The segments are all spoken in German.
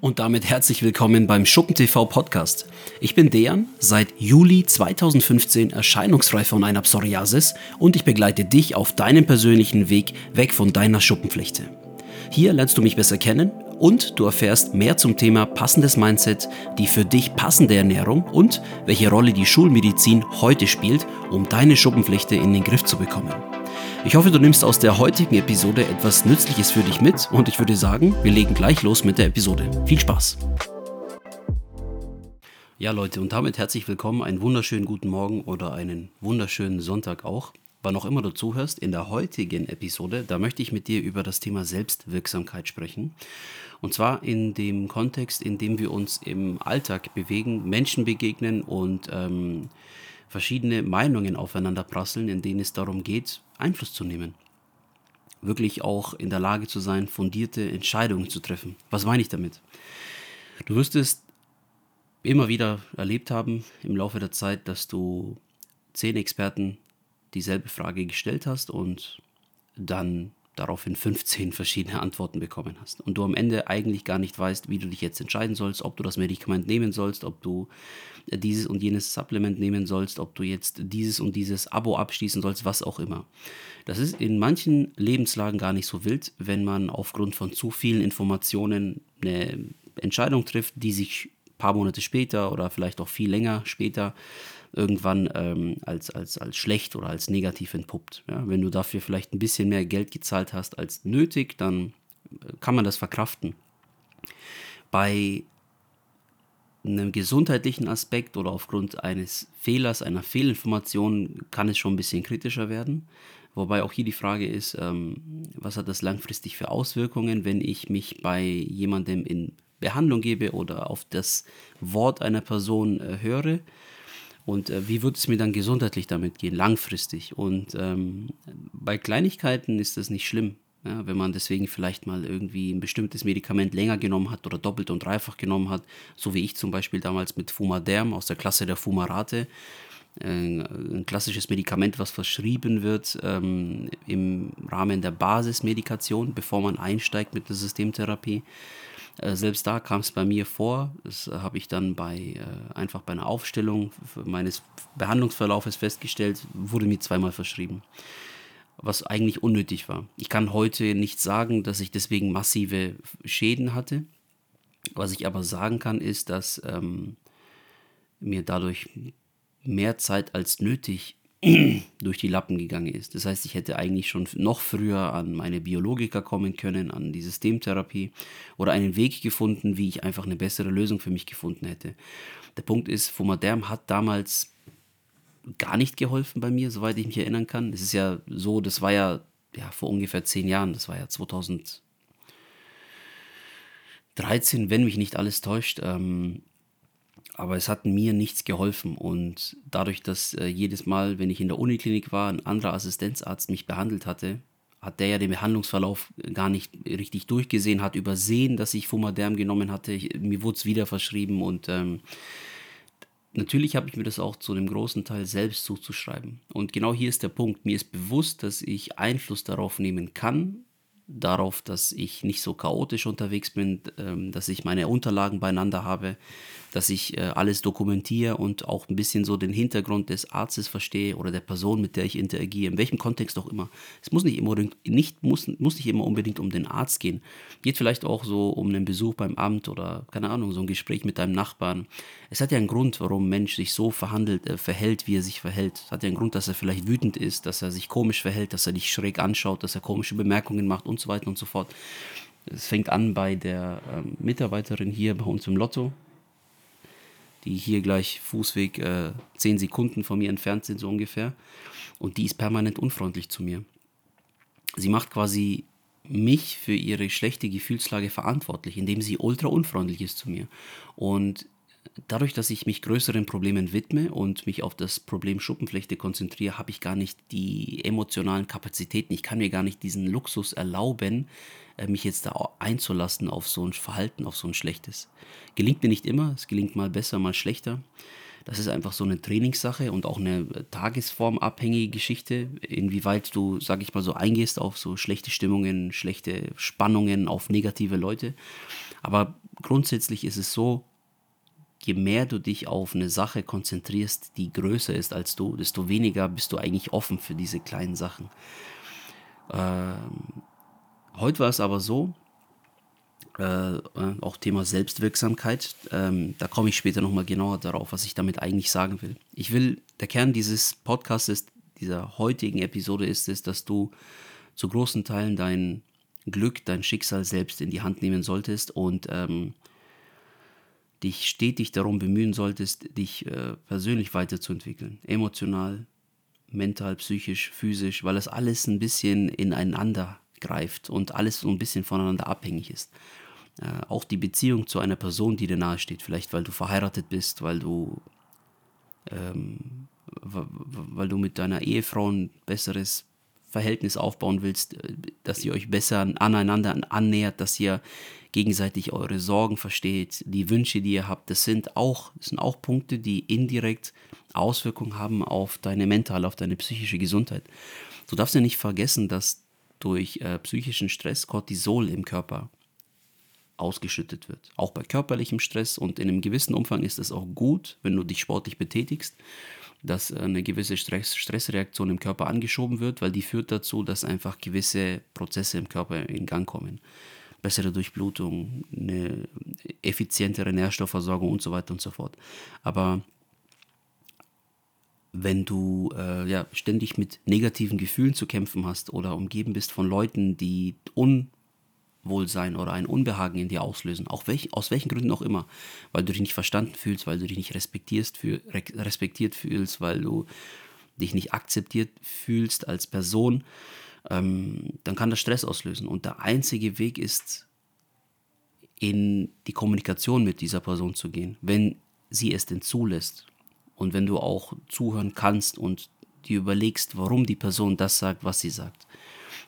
Und damit herzlich willkommen beim Schuppen TV Podcast. Ich bin Dejan, seit Juli 2015 erscheinungsfrei von einer Psoriasis und ich begleite dich auf deinem persönlichen Weg weg von deiner Schuppenflechte. Hier lernst du mich besser kennen und du erfährst mehr zum Thema passendes Mindset, die für dich passende Ernährung und welche Rolle die Schulmedizin heute spielt, um deine Schuppenflechte in den Griff zu bekommen. Ich hoffe, du nimmst aus der heutigen Episode etwas Nützliches für dich mit und ich würde sagen, wir legen gleich los mit der Episode. Viel Spaß! Ja Leute, und damit herzlich willkommen, einen wunderschönen guten Morgen oder einen wunderschönen Sonntag auch. Wann auch immer du zuhörst, in der heutigen Episode, da möchte ich mit dir über das Thema Selbstwirksamkeit sprechen. Und zwar in dem Kontext, in dem wir uns im Alltag bewegen, Menschen begegnen und ähm, verschiedene Meinungen aufeinander prasseln, in denen es darum geht, Einfluss zu nehmen. Wirklich auch in der Lage zu sein, fundierte Entscheidungen zu treffen. Was meine ich damit? Du wirst es immer wieder erlebt haben im Laufe der Zeit, dass du zehn Experten dieselbe Frage gestellt hast und dann daraufhin 15 verschiedene Antworten bekommen hast. Und du am Ende eigentlich gar nicht weißt, wie du dich jetzt entscheiden sollst, ob du das Medikament nehmen sollst, ob du dieses und jenes Supplement nehmen sollst, ob du jetzt dieses und dieses Abo abschließen sollst, was auch immer. Das ist in manchen Lebenslagen gar nicht so wild, wenn man aufgrund von zu vielen Informationen eine Entscheidung trifft, die sich ein paar Monate später oder vielleicht auch viel länger später irgendwann ähm, als, als, als schlecht oder als negativ entpuppt. Ja? Wenn du dafür vielleicht ein bisschen mehr Geld gezahlt hast als nötig, dann äh, kann man das verkraften. Bei einem gesundheitlichen Aspekt oder aufgrund eines Fehlers, einer Fehlinformation kann es schon ein bisschen kritischer werden. Wobei auch hier die Frage ist, ähm, was hat das langfristig für Auswirkungen, wenn ich mich bei jemandem in Behandlung gebe oder auf das Wort einer Person äh, höre und äh, wie wird es mir dann gesundheitlich damit gehen, langfristig? Und ähm, bei Kleinigkeiten ist das nicht schlimm. Ja, wenn man deswegen vielleicht mal irgendwie ein bestimmtes Medikament länger genommen hat oder doppelt und dreifach genommen hat, so wie ich zum Beispiel damals mit Fumaderm aus der Klasse der Fumarate, ein klassisches Medikament, was verschrieben wird ähm, im Rahmen der Basismedikation, bevor man einsteigt mit der Systemtherapie. Äh, selbst da kam es bei mir vor, das habe ich dann bei äh, einfach bei einer Aufstellung meines Behandlungsverlaufes festgestellt, wurde mir zweimal verschrieben, was eigentlich unnötig war. Ich kann heute nicht sagen, dass ich deswegen massive Schäden hatte. Was ich aber sagen kann, ist, dass ähm, mir dadurch mehr Zeit als nötig durch die Lappen gegangen ist. Das heißt, ich hätte eigentlich schon noch früher an meine Biologiker kommen können, an die Systemtherapie oder einen Weg gefunden, wie ich einfach eine bessere Lösung für mich gefunden hätte. Der Punkt ist, Fumaderm hat damals gar nicht geholfen bei mir, soweit ich mich erinnern kann. Es ist ja so, das war ja, ja vor ungefähr zehn Jahren, das war ja 2013, wenn mich nicht alles täuscht. Ähm, aber es hat mir nichts geholfen. Und dadurch, dass äh, jedes Mal, wenn ich in der Uniklinik war, ein anderer Assistenzarzt mich behandelt hatte, hat der ja den Behandlungsverlauf gar nicht richtig durchgesehen, hat übersehen, dass ich Fumaderm genommen hatte. Ich, mir wurde es wieder verschrieben und ähm, natürlich habe ich mir das auch zu einem großen Teil selbst zuzuschreiben. Und genau hier ist der Punkt. Mir ist bewusst, dass ich Einfluss darauf nehmen kann, darauf, dass ich nicht so chaotisch unterwegs bin, ähm, dass ich meine Unterlagen beieinander habe, dass ich äh, alles dokumentiere und auch ein bisschen so den Hintergrund des Arztes verstehe oder der Person, mit der ich interagiere, in welchem Kontext auch immer. Es muss nicht immer, nicht, muss, muss nicht immer unbedingt um den Arzt gehen. Geht vielleicht auch so um einen Besuch beim Amt oder, keine Ahnung, so ein Gespräch mit deinem Nachbarn. Es hat ja einen Grund, warum ein Mensch sich so verhandelt, äh, verhält, wie er sich verhält. Es hat ja einen Grund, dass er vielleicht wütend ist, dass er sich komisch verhält, dass er dich schräg anschaut, dass er komische Bemerkungen macht und so weiter und so fort. Es fängt an bei der ähm, Mitarbeiterin hier bei uns im Lotto, die hier gleich Fußweg äh, 10 Sekunden von mir entfernt sind, so ungefähr. Und die ist permanent unfreundlich zu mir. Sie macht quasi mich für ihre schlechte Gefühlslage verantwortlich, indem sie ultra unfreundlich ist zu mir. Und dadurch, dass ich mich größeren Problemen widme und mich auf das Problem Schuppenflechte konzentriere, habe ich gar nicht die emotionalen Kapazitäten. Ich kann mir gar nicht diesen Luxus erlauben, mich jetzt da einzulassen auf so ein Verhalten, auf so ein schlechtes. Gelingt mir nicht immer, es gelingt mal besser, mal schlechter. Das ist einfach so eine Trainingssache und auch eine tagesformabhängige Geschichte, inwieweit du, sag ich mal, so eingehst auf so schlechte Stimmungen, schlechte Spannungen, auf negative Leute. Aber grundsätzlich ist es so, je mehr du dich auf eine Sache konzentrierst, die größer ist als du, desto weniger bist du eigentlich offen für diese kleinen Sachen. Ähm, heute war es aber so, äh, äh auch Thema Selbstwirksamkeit, ähm, da komme ich später nochmal genauer darauf, was ich damit eigentlich sagen will. Ich will, der Kern dieses Podcasts ist, dieser heutigen Episode ist es, dass du zu großen Teilen dein Glück, dein Schicksal selbst in die Hand nehmen solltest und ähm, dich stetig darum bemühen solltest, dich äh, persönlich weiterzuentwickeln. Emotional, mental, psychisch, physisch, weil das alles ein bisschen ineinander greift und alles so ein bisschen voneinander abhängig ist. Äh, auch die Beziehung zu einer Person, die dir nahe steht, vielleicht weil du verheiratet bist, weil du, ähm, weil du mit deiner Ehefrau ein besseres Verhältnis aufbauen willst, äh, dass ihr euch besser aneinander annähert, dass ihr gegenseitig eure Sorgen versteht, die Wünsche, die ihr habt, das sind auch, das sind auch Punkte, die indirekt Auswirkungen haben auf deine mentale, auf deine psychische Gesundheit. Du darfst ja nicht vergessen, dass durch äh, psychischen Stress Cortisol im Körper ausgeschüttet wird. Auch bei körperlichem Stress und in einem gewissen Umfang ist es auch gut, wenn du dich sportlich betätigst dass eine gewisse Stress, Stressreaktion im Körper angeschoben wird, weil die führt dazu, dass einfach gewisse Prozesse im Körper in Gang kommen. Bessere Durchblutung, eine effizientere Nährstoffversorgung und so weiter und so fort. Aber wenn du äh, ja, ständig mit negativen Gefühlen zu kämpfen hast oder umgeben bist von Leuten, die un Unwohlsein oder ein Unbehagen in dir auslösen, auch welch, aus welchen Gründen auch immer, weil du dich nicht verstanden fühlst, weil du dich nicht respektierst, für, respektiert fühlst, weil du dich nicht akzeptiert fühlst als Person, ähm, dann kann das Stress auslösen. Und der einzige Weg ist, in die Kommunikation mit dieser Person zu gehen, wenn sie es denn zulässt und wenn du auch zuhören kannst und dir überlegst, warum die Person das sagt, was sie sagt.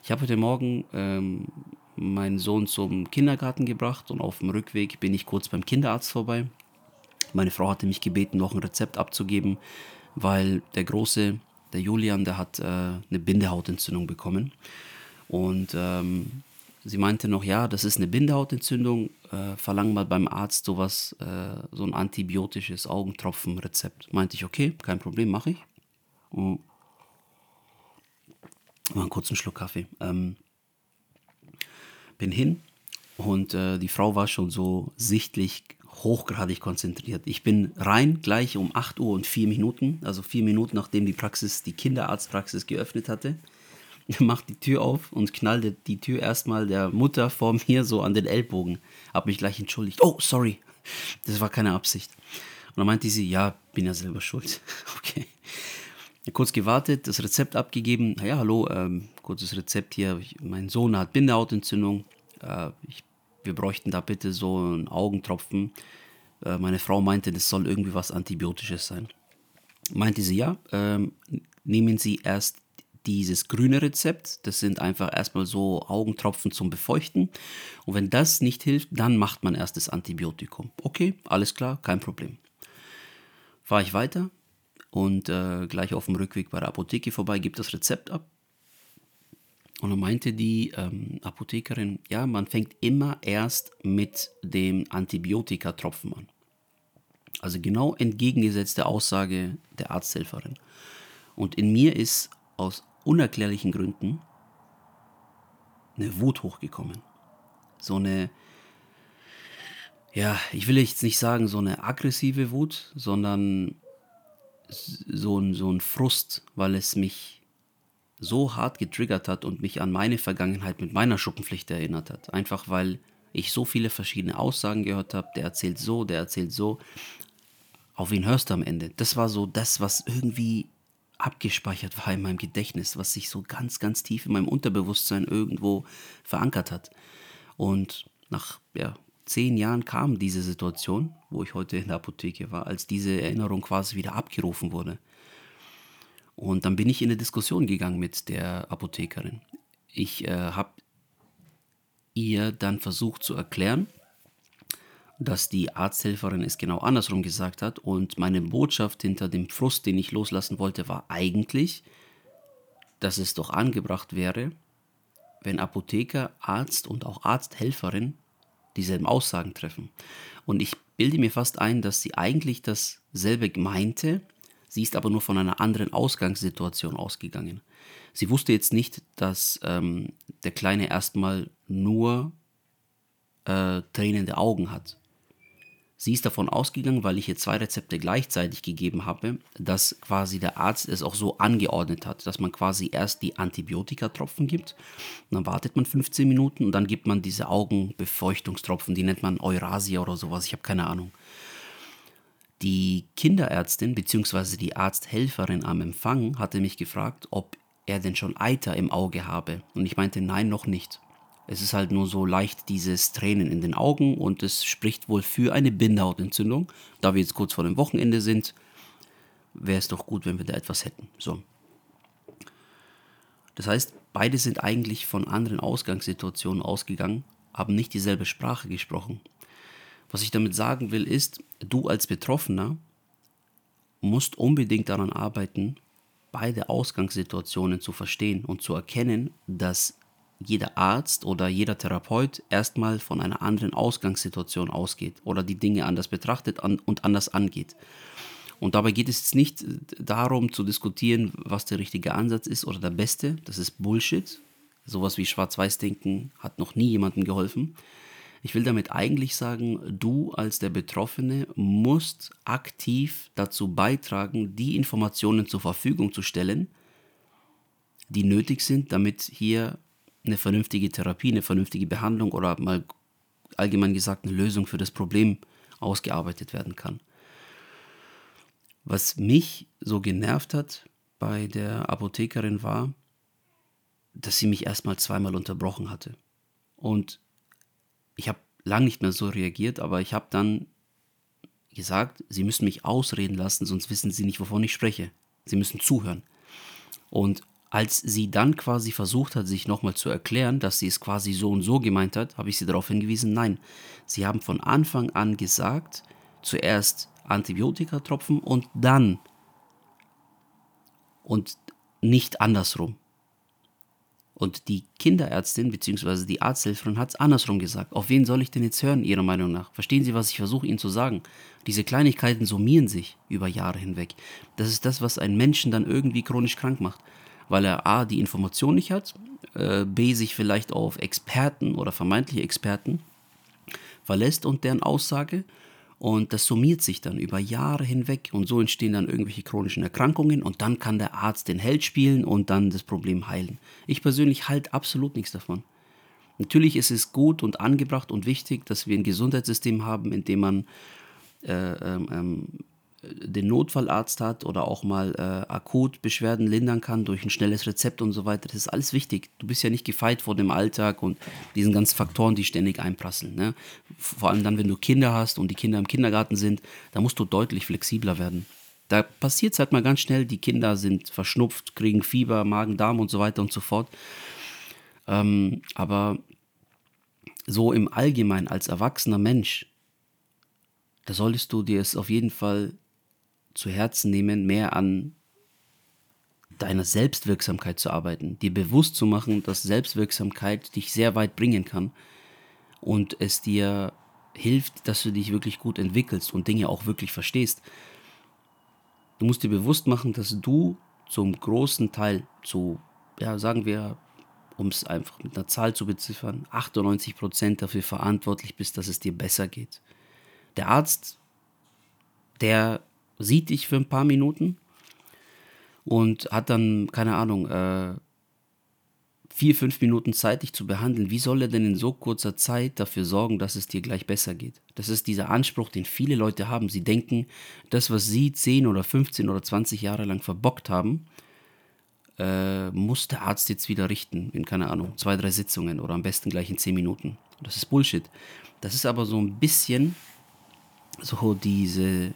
Ich habe heute Morgen ähm, meinen Sohn zum Kindergarten gebracht und auf dem Rückweg bin ich kurz beim Kinderarzt vorbei. Meine Frau hatte mich gebeten, noch ein Rezept abzugeben, weil der Große, der Julian, der hat äh, eine Bindehautentzündung bekommen. Und ähm, sie meinte noch, ja, das ist eine Bindehautentzündung, äh, verlang mal beim Arzt sowas, äh, so ein antibiotisches Augentropfenrezept. Meinte ich, okay, kein Problem, mache ich. Und mal einen kurzen Schluck Kaffee. Ähm, bin hin und äh, die Frau war schon so sichtlich hochgradig konzentriert. Ich bin rein gleich um 8 Uhr und 4 Minuten, also 4 Minuten nachdem die Praxis, die Kinderarztpraxis geöffnet hatte, macht die Tür auf und knallte die Tür erstmal der Mutter vor mir so an den Ellbogen. Hab mich gleich entschuldigt. Oh, sorry, das war keine Absicht. Und dann meinte sie, ja, bin ja selber schuld. okay. Kurz gewartet, das Rezept abgegeben. Ja, hallo, ähm, kurzes Rezept hier. Mein Sohn hat Bindehautentzündung. Äh, ich, wir bräuchten da bitte so einen Augentropfen. Äh, meine Frau meinte, das soll irgendwie was Antibiotisches sein. Meinte sie, ja, ähm, nehmen Sie erst dieses grüne Rezept. Das sind einfach erstmal so Augentropfen zum Befeuchten. Und wenn das nicht hilft, dann macht man erst das Antibiotikum. Okay, alles klar, kein Problem. Fahre ich weiter, und äh, gleich auf dem Rückweg bei der Apotheke vorbei, gibt das Rezept ab. Und dann meinte die ähm, Apothekerin, ja, man fängt immer erst mit dem Antibiotikatropfen an. Also genau entgegengesetzte Aussage der Arzthelferin. Und in mir ist aus unerklärlichen Gründen eine Wut hochgekommen. So eine, ja, ich will jetzt nicht sagen so eine aggressive Wut, sondern so ein, so ein Frust, weil es mich so hart getriggert hat und mich an meine Vergangenheit mit meiner Schuppenpflicht erinnert hat. Einfach weil ich so viele verschiedene Aussagen gehört habe, der erzählt so, der erzählt so. Auf wen hörst du am Ende? Das war so das, was irgendwie abgespeichert war in meinem Gedächtnis, was sich so ganz, ganz tief in meinem Unterbewusstsein irgendwo verankert hat. Und nach ja, zehn Jahren kam diese Situation, wo ich heute in der Apotheke war, als diese Erinnerung quasi wieder abgerufen wurde. Und dann bin ich in eine Diskussion gegangen mit der Apothekerin. Ich äh, habe ihr dann versucht zu erklären, dass die Arzthelferin es genau andersrum gesagt hat und meine Botschaft hinter dem Frust, den ich loslassen wollte, war eigentlich, dass es doch angebracht wäre, wenn Apotheker, Arzt und auch Arzthelferin dieselben Aussagen treffen. Und ich bilde mir fast ein, dass sie eigentlich dasselbe meinte, sie ist aber nur von einer anderen Ausgangssituation ausgegangen. Sie wusste jetzt nicht, dass ähm, der Kleine erstmal nur äh, tränende Augen hat. Sie ist davon ausgegangen, weil ich ihr zwei Rezepte gleichzeitig gegeben habe, dass quasi der Arzt es auch so angeordnet hat, dass man quasi erst die Antibiotikatropfen gibt, dann wartet man 15 Minuten und dann gibt man diese Augenbefeuchtungstropfen, die nennt man Eurasia oder sowas, ich habe keine Ahnung. Die Kinderärztin bzw. die Arzthelferin am Empfang hatte mich gefragt, ob er denn schon Eiter im Auge habe. Und ich meinte, nein, noch nicht. Es ist halt nur so leicht dieses Tränen in den Augen und es spricht wohl für eine Bindehautentzündung. Da wir jetzt kurz vor dem Wochenende sind, wäre es doch gut, wenn wir da etwas hätten. So. Das heißt, beide sind eigentlich von anderen Ausgangssituationen ausgegangen, haben nicht dieselbe Sprache gesprochen. Was ich damit sagen will, ist, du als Betroffener musst unbedingt daran arbeiten, beide Ausgangssituationen zu verstehen und zu erkennen, dass jeder Arzt oder jeder Therapeut erstmal von einer anderen Ausgangssituation ausgeht oder die Dinge anders betrachtet und anders angeht. Und dabei geht es jetzt nicht darum zu diskutieren, was der richtige Ansatz ist oder der beste. Das ist Bullshit. Sowas wie Schwarz-Weiß-Denken hat noch nie jemandem geholfen. Ich will damit eigentlich sagen, du als der Betroffene musst aktiv dazu beitragen, die Informationen zur Verfügung zu stellen, die nötig sind, damit hier eine vernünftige Therapie, eine vernünftige Behandlung oder mal allgemein gesagt eine Lösung für das Problem ausgearbeitet werden kann. Was mich so genervt hat bei der Apothekerin war, dass sie mich erstmal zweimal unterbrochen hatte. Und ich habe lange nicht mehr so reagiert, aber ich habe dann gesagt, sie müssen mich ausreden lassen, sonst wissen sie nicht, wovon ich spreche. Sie müssen zuhören. Und als sie dann quasi versucht hat, sich nochmal zu erklären, dass sie es quasi so und so gemeint hat, habe ich sie darauf hingewiesen, nein, sie haben von Anfang an gesagt, zuerst Antibiotikatropfen und dann und nicht andersrum. Und die Kinderärztin bzw. die Arzthelferin hat es andersrum gesagt. Auf wen soll ich denn jetzt hören, Ihrer Meinung nach? Verstehen Sie, was ich versuche Ihnen zu sagen? Diese Kleinigkeiten summieren sich über Jahre hinweg. Das ist das, was einen Menschen dann irgendwie chronisch krank macht weil er A, die Information nicht hat, äh, B, sich vielleicht auf Experten oder vermeintliche Experten verlässt und deren Aussage. Und das summiert sich dann über Jahre hinweg und so entstehen dann irgendwelche chronischen Erkrankungen und dann kann der Arzt den Held spielen und dann das Problem heilen. Ich persönlich halte absolut nichts davon. Natürlich ist es gut und angebracht und wichtig, dass wir ein Gesundheitssystem haben, in dem man äh, ähm, ähm den Notfallarzt hat oder auch mal äh, akut Beschwerden lindern kann durch ein schnelles Rezept und so weiter. Das ist alles wichtig. Du bist ja nicht gefeit vor dem Alltag und diesen ganzen Faktoren, die ständig einprasseln. Ne? Vor allem dann, wenn du Kinder hast und die Kinder im Kindergarten sind, da musst du deutlich flexibler werden. Da passiert es halt mal ganz schnell, die Kinder sind verschnupft, kriegen Fieber, Magen, Darm und so weiter und so fort. Ähm, aber so im Allgemeinen als erwachsener Mensch, da solltest du dir es auf jeden Fall zu Herzen nehmen, mehr an deiner Selbstwirksamkeit zu arbeiten, dir bewusst zu machen, dass Selbstwirksamkeit dich sehr weit bringen kann und es dir hilft, dass du dich wirklich gut entwickelst und Dinge auch wirklich verstehst. Du musst dir bewusst machen, dass du zum großen Teil, zu, ja, sagen wir, um es einfach mit einer Zahl zu beziffern, 98% dafür verantwortlich bist, dass es dir besser geht. Der Arzt, der sieht dich für ein paar Minuten und hat dann, keine Ahnung, äh, vier, fünf Minuten Zeit, dich zu behandeln. Wie soll er denn in so kurzer Zeit dafür sorgen, dass es dir gleich besser geht? Das ist dieser Anspruch, den viele Leute haben. Sie denken, das, was sie 10 oder 15 oder 20 Jahre lang verbockt haben, äh, muss der Arzt jetzt wieder richten in, keine Ahnung, zwei, drei Sitzungen oder am besten gleich in zehn Minuten. Das ist Bullshit. Das ist aber so ein bisschen so diese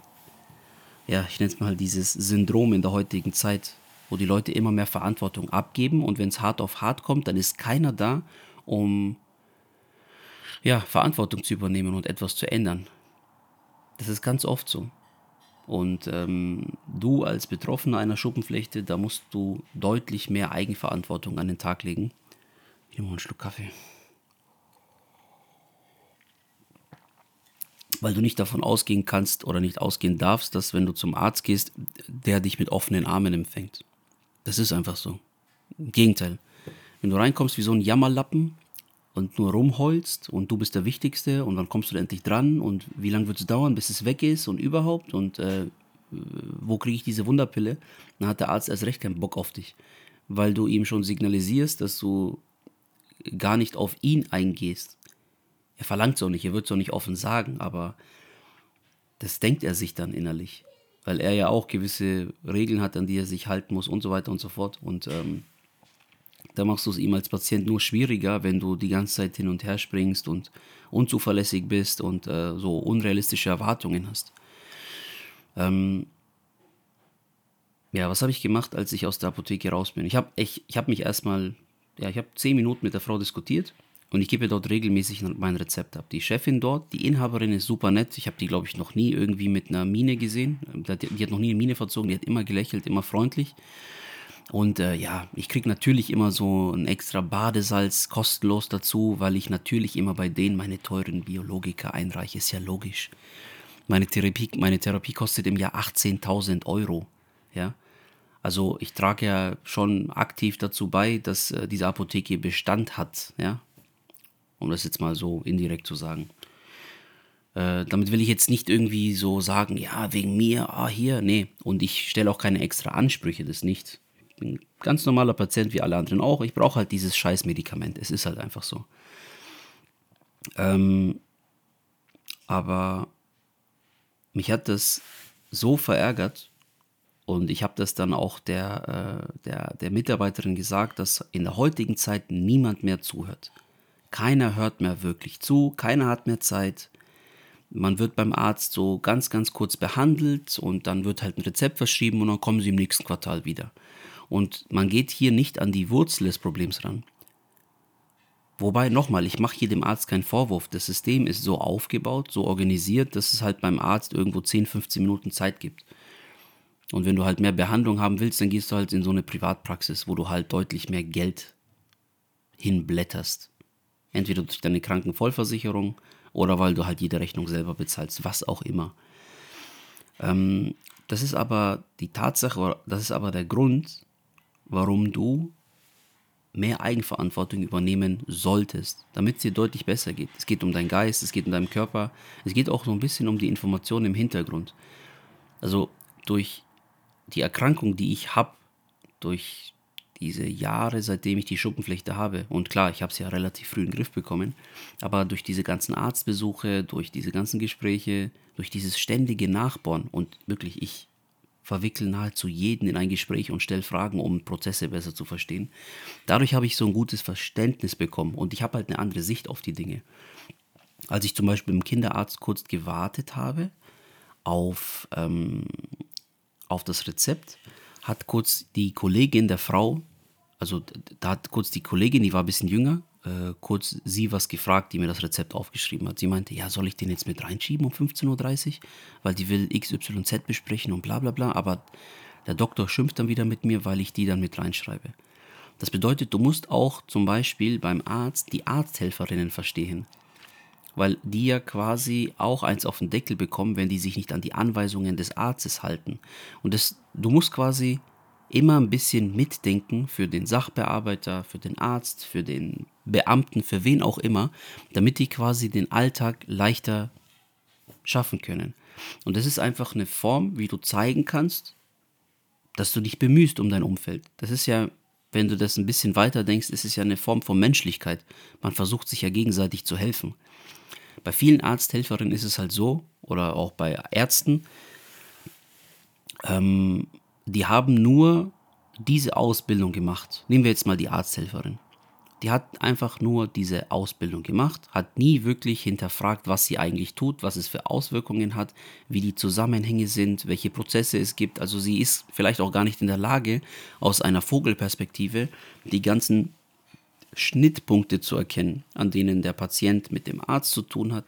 ja, ich nenne es mal dieses Syndrom in der heutigen Zeit, wo die Leute immer mehr Verantwortung abgeben und wenn es hart auf hart kommt, dann ist keiner da, um ja, Verantwortung zu übernehmen und etwas zu ändern. Das ist ganz oft so. Und ähm, du als Betroffener einer Schuppenflechte, da musst du deutlich mehr Eigenverantwortung an den Tag legen. Ich nehme mal einen Schluck Kaffee. Weil du nicht davon ausgehen kannst oder nicht ausgehen darfst, dass wenn du zum Arzt gehst, der dich mit offenen Armen empfängt. Das ist einfach so. Im Gegenteil. Wenn du reinkommst wie so ein Jammerlappen und nur rumheulst und du bist der Wichtigste und wann kommst du endlich dran und wie lange wird es dauern, bis es weg ist und überhaupt und äh, wo kriege ich diese Wunderpille, dann hat der Arzt erst recht keinen Bock auf dich, weil du ihm schon signalisierst, dass du gar nicht auf ihn eingehst. Er verlangt es auch nicht, er wird es auch nicht offen sagen, aber das denkt er sich dann innerlich, weil er ja auch gewisse Regeln hat, an die er sich halten muss und so weiter und so fort. Und ähm, da machst du es ihm als Patient nur schwieriger, wenn du die ganze Zeit hin und her springst und unzuverlässig bist und äh, so unrealistische Erwartungen hast. Ähm, ja, was habe ich gemacht, als ich aus der Apotheke raus bin? Ich habe ich, ich hab mich erstmal, ja, ich habe zehn Minuten mit der Frau diskutiert und ich gebe dort regelmäßig mein Rezept ab. Die Chefin dort, die Inhaberin ist super nett. Ich habe die, glaube ich, noch nie irgendwie mit einer Mine gesehen. Die hat noch nie eine Mine verzogen, die hat immer gelächelt, immer freundlich. Und äh, ja, ich kriege natürlich immer so ein extra Badesalz kostenlos dazu, weil ich natürlich immer bei denen meine teuren Biologika einreiche. Ist ja logisch. Meine Therapie, meine Therapie kostet im Jahr 18.000 Euro. Ja. Also ich trage ja schon aktiv dazu bei, dass äh, diese Apotheke Bestand hat. Ja. Um das jetzt mal so indirekt zu sagen. Äh, damit will ich jetzt nicht irgendwie so sagen, ja, wegen mir, ah, hier, nee. Und ich stelle auch keine extra Ansprüche, das nicht bin ein ganz normaler Patient wie alle anderen auch. Ich brauche halt dieses Scheißmedikament. Es ist halt einfach so. Ähm, aber mich hat das so verärgert und ich habe das dann auch der, äh, der, der Mitarbeiterin gesagt, dass in der heutigen Zeit niemand mehr zuhört. Keiner hört mehr wirklich zu, keiner hat mehr Zeit. Man wird beim Arzt so ganz, ganz kurz behandelt und dann wird halt ein Rezept verschrieben und dann kommen sie im nächsten Quartal wieder. Und man geht hier nicht an die Wurzel des Problems ran. Wobei, nochmal, ich mache hier dem Arzt keinen Vorwurf. Das System ist so aufgebaut, so organisiert, dass es halt beim Arzt irgendwo 10, 15 Minuten Zeit gibt. Und wenn du halt mehr Behandlung haben willst, dann gehst du halt in so eine Privatpraxis, wo du halt deutlich mehr Geld hinblätterst. Entweder durch deine Krankenvollversicherung oder weil du halt jede Rechnung selber bezahlst, was auch immer. Ähm, das ist aber die Tatsache, das ist aber der Grund, warum du mehr Eigenverantwortung übernehmen solltest, damit es dir deutlich besser geht. Es geht um deinen Geist, es geht um deinen Körper, es geht auch so ein bisschen um die Informationen im Hintergrund. Also durch die Erkrankung, die ich habe, durch diese Jahre, seitdem ich die Schuppenflechte habe, und klar, ich habe es ja relativ früh in den Griff bekommen, aber durch diese ganzen Arztbesuche, durch diese ganzen Gespräche, durch dieses ständige Nachbauen und wirklich, ich verwickle nahezu jeden in ein Gespräch und stelle Fragen, um Prozesse besser zu verstehen. Dadurch habe ich so ein gutes Verständnis bekommen und ich habe halt eine andere Sicht auf die Dinge. Als ich zum Beispiel im Kinderarzt kurz gewartet habe auf, ähm, auf das Rezept, hat kurz die Kollegin der Frau, also da hat kurz die Kollegin, die war ein bisschen jünger, äh, kurz sie was gefragt, die mir das Rezept aufgeschrieben hat. Sie meinte, ja, soll ich den jetzt mit reinschieben um 15.30 Uhr? Weil die will XYZ besprechen und bla bla bla. Aber der Doktor schimpft dann wieder mit mir, weil ich die dann mit reinschreibe. Das bedeutet, du musst auch zum Beispiel beim Arzt die Arzthelferinnen verstehen. Weil die ja quasi auch eins auf den Deckel bekommen, wenn die sich nicht an die Anweisungen des Arztes halten. Und das, du musst quasi immer ein bisschen mitdenken für den Sachbearbeiter, für den Arzt, für den Beamten, für wen auch immer, damit die quasi den Alltag leichter schaffen können. Und das ist einfach eine Form, wie du zeigen kannst, dass du dich bemühst um dein Umfeld. Das ist ja, wenn du das ein bisschen weiter denkst, ist es ja eine Form von Menschlichkeit. Man versucht sich ja gegenseitig zu helfen. Bei vielen Arzthelferinnen ist es halt so, oder auch bei Ärzten, ähm, die haben nur diese Ausbildung gemacht. Nehmen wir jetzt mal die Arzthelferin. Die hat einfach nur diese Ausbildung gemacht, hat nie wirklich hinterfragt, was sie eigentlich tut, was es für Auswirkungen hat, wie die Zusammenhänge sind, welche Prozesse es gibt. Also sie ist vielleicht auch gar nicht in der Lage, aus einer Vogelperspektive die ganzen Schnittpunkte zu erkennen, an denen der Patient mit dem Arzt zu tun hat,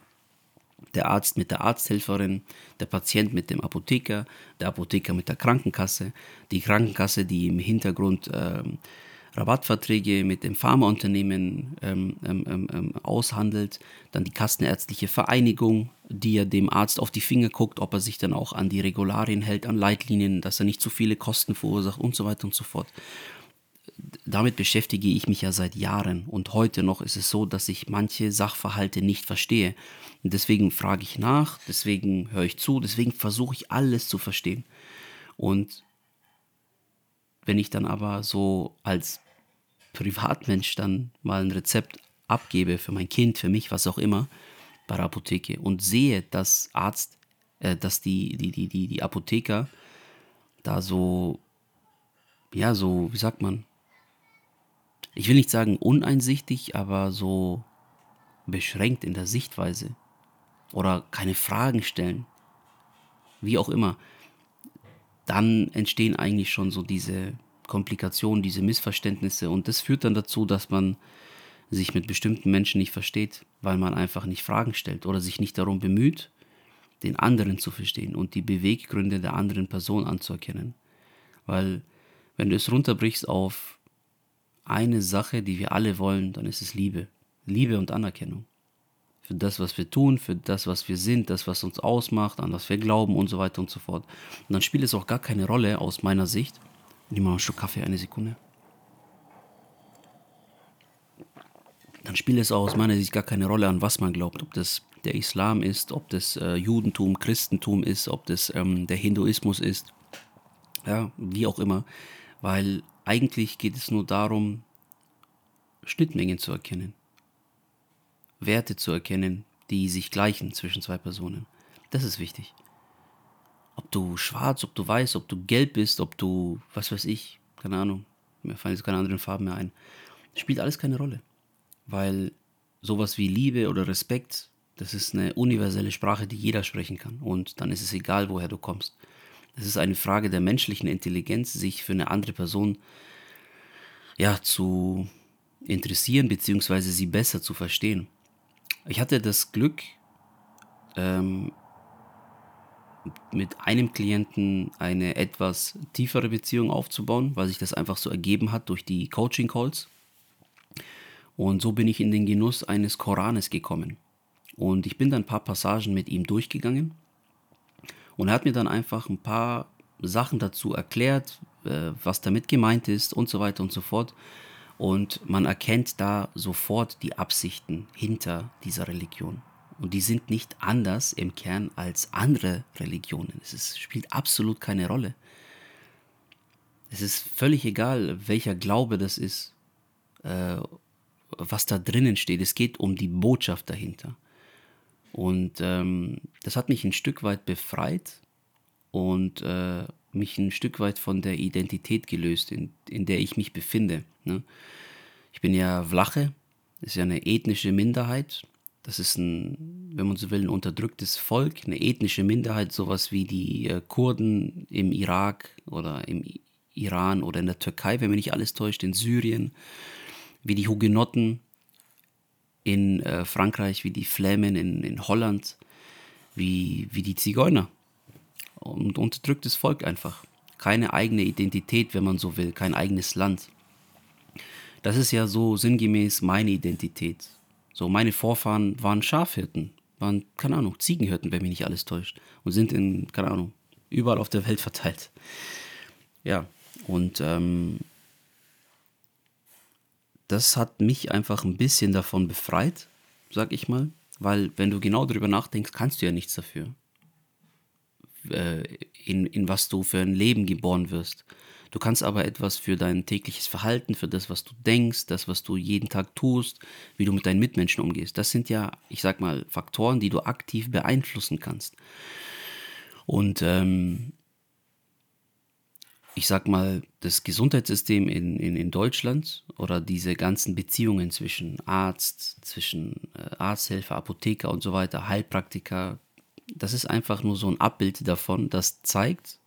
der Arzt mit der Arzthelferin, der Patient mit dem Apotheker, der Apotheker mit der Krankenkasse, die Krankenkasse, die im Hintergrund äh, Rabattverträge mit dem Pharmaunternehmen ähm, ähm, ähm, ähm, aushandelt, dann die Kassenärztliche Vereinigung, die ja dem Arzt auf die Finger guckt, ob er sich dann auch an die Regularien hält, an Leitlinien, dass er nicht zu viele Kosten verursacht und so weiter und so fort. Damit beschäftige ich mich ja seit Jahren und heute noch ist es so, dass ich manche Sachverhalte nicht verstehe. Und deswegen frage ich nach, deswegen höre ich zu, deswegen versuche ich alles zu verstehen. Und wenn ich dann aber so als Privatmensch dann mal ein Rezept abgebe für mein Kind, für mich, was auch immer, bei der Apotheke und sehe, dass Arzt, äh, dass die, die, die, die, die Apotheker da so, ja, so, wie sagt man, ich will nicht sagen uneinsichtig, aber so beschränkt in der Sichtweise oder keine Fragen stellen, wie auch immer, dann entstehen eigentlich schon so diese Komplikationen, diese Missverständnisse und das führt dann dazu, dass man sich mit bestimmten Menschen nicht versteht, weil man einfach nicht Fragen stellt oder sich nicht darum bemüht, den anderen zu verstehen und die Beweggründe der anderen Person anzuerkennen. Weil wenn du es runterbrichst auf eine Sache, die wir alle wollen, dann ist es Liebe. Liebe und Anerkennung. Für das, was wir tun, für das, was wir sind, das, was uns ausmacht, an was wir glauben und so weiter und so fort. Und dann spielt es auch gar keine Rolle aus meiner Sicht. Nimm mal einen Schluck Kaffee, eine Sekunde. dann spielt es auch aus meiner Sicht gar keine Rolle, an was man glaubt. Ob das der Islam ist, ob das äh, Judentum, Christentum ist, ob das ähm, der Hinduismus ist, ja, wie auch immer. Weil eigentlich geht es nur darum, Schnittmengen zu erkennen. Werte zu erkennen, die sich gleichen zwischen zwei Personen. Das ist wichtig. Ob du schwarz, ob du weiß, ob du gelb bist, ob du, was weiß ich, keine Ahnung, mir fallen jetzt keine anderen Farben mehr ein. Spielt alles keine Rolle weil sowas wie Liebe oder Respekt, das ist eine universelle Sprache, die jeder sprechen kann. Und dann ist es egal, woher du kommst. Es ist eine Frage der menschlichen Intelligenz, sich für eine andere Person ja, zu interessieren, beziehungsweise sie besser zu verstehen. Ich hatte das Glück, ähm, mit einem Klienten eine etwas tiefere Beziehung aufzubauen, weil sich das einfach so ergeben hat durch die Coaching-Calls. Und so bin ich in den Genuss eines Koranes gekommen. Und ich bin dann ein paar Passagen mit ihm durchgegangen. Und er hat mir dann einfach ein paar Sachen dazu erklärt, äh, was damit gemeint ist und so weiter und so fort. Und man erkennt da sofort die Absichten hinter dieser Religion. Und die sind nicht anders im Kern als andere Religionen. Es ist, spielt absolut keine Rolle. Es ist völlig egal, welcher Glaube das ist äh, was da drinnen steht. Es geht um die Botschaft dahinter. Und ähm, das hat mich ein Stück weit befreit und äh, mich ein Stück weit von der Identität gelöst, in, in der ich mich befinde. Ne? Ich bin ja Vlache, ist ja eine ethnische Minderheit. Das ist ein, wenn man so will, ein unterdrücktes Volk, eine ethnische Minderheit, sowas wie die äh, Kurden im Irak oder im Iran oder in der Türkei, wenn mich nicht alles täuscht, in Syrien wie die Hugenotten in äh, Frankreich, wie die Flämen in, in Holland, wie, wie die Zigeuner. Und unterdrücktes Volk einfach. Keine eigene Identität, wenn man so will, kein eigenes Land. Das ist ja so sinngemäß meine Identität. So, meine Vorfahren waren Schafhirten, waren, keine Ahnung, Ziegenhirten, wenn mich nicht alles täuscht. Und sind in, keine Ahnung, überall auf der Welt verteilt. Ja, und ähm, das hat mich einfach ein bisschen davon befreit, sag ich mal. Weil, wenn du genau darüber nachdenkst, kannst du ja nichts dafür. Äh, in, in was du für ein Leben geboren wirst. Du kannst aber etwas für dein tägliches Verhalten, für das, was du denkst, das, was du jeden Tag tust, wie du mit deinen Mitmenschen umgehst. Das sind ja, ich sag mal, Faktoren, die du aktiv beeinflussen kannst. Und ähm, ich sag mal, das Gesundheitssystem in, in, in Deutschland oder diese ganzen Beziehungen zwischen Arzt, zwischen äh, Arzthelfer, Apotheker und so weiter, Heilpraktiker, das ist einfach nur so ein Abbild davon, das zeigt,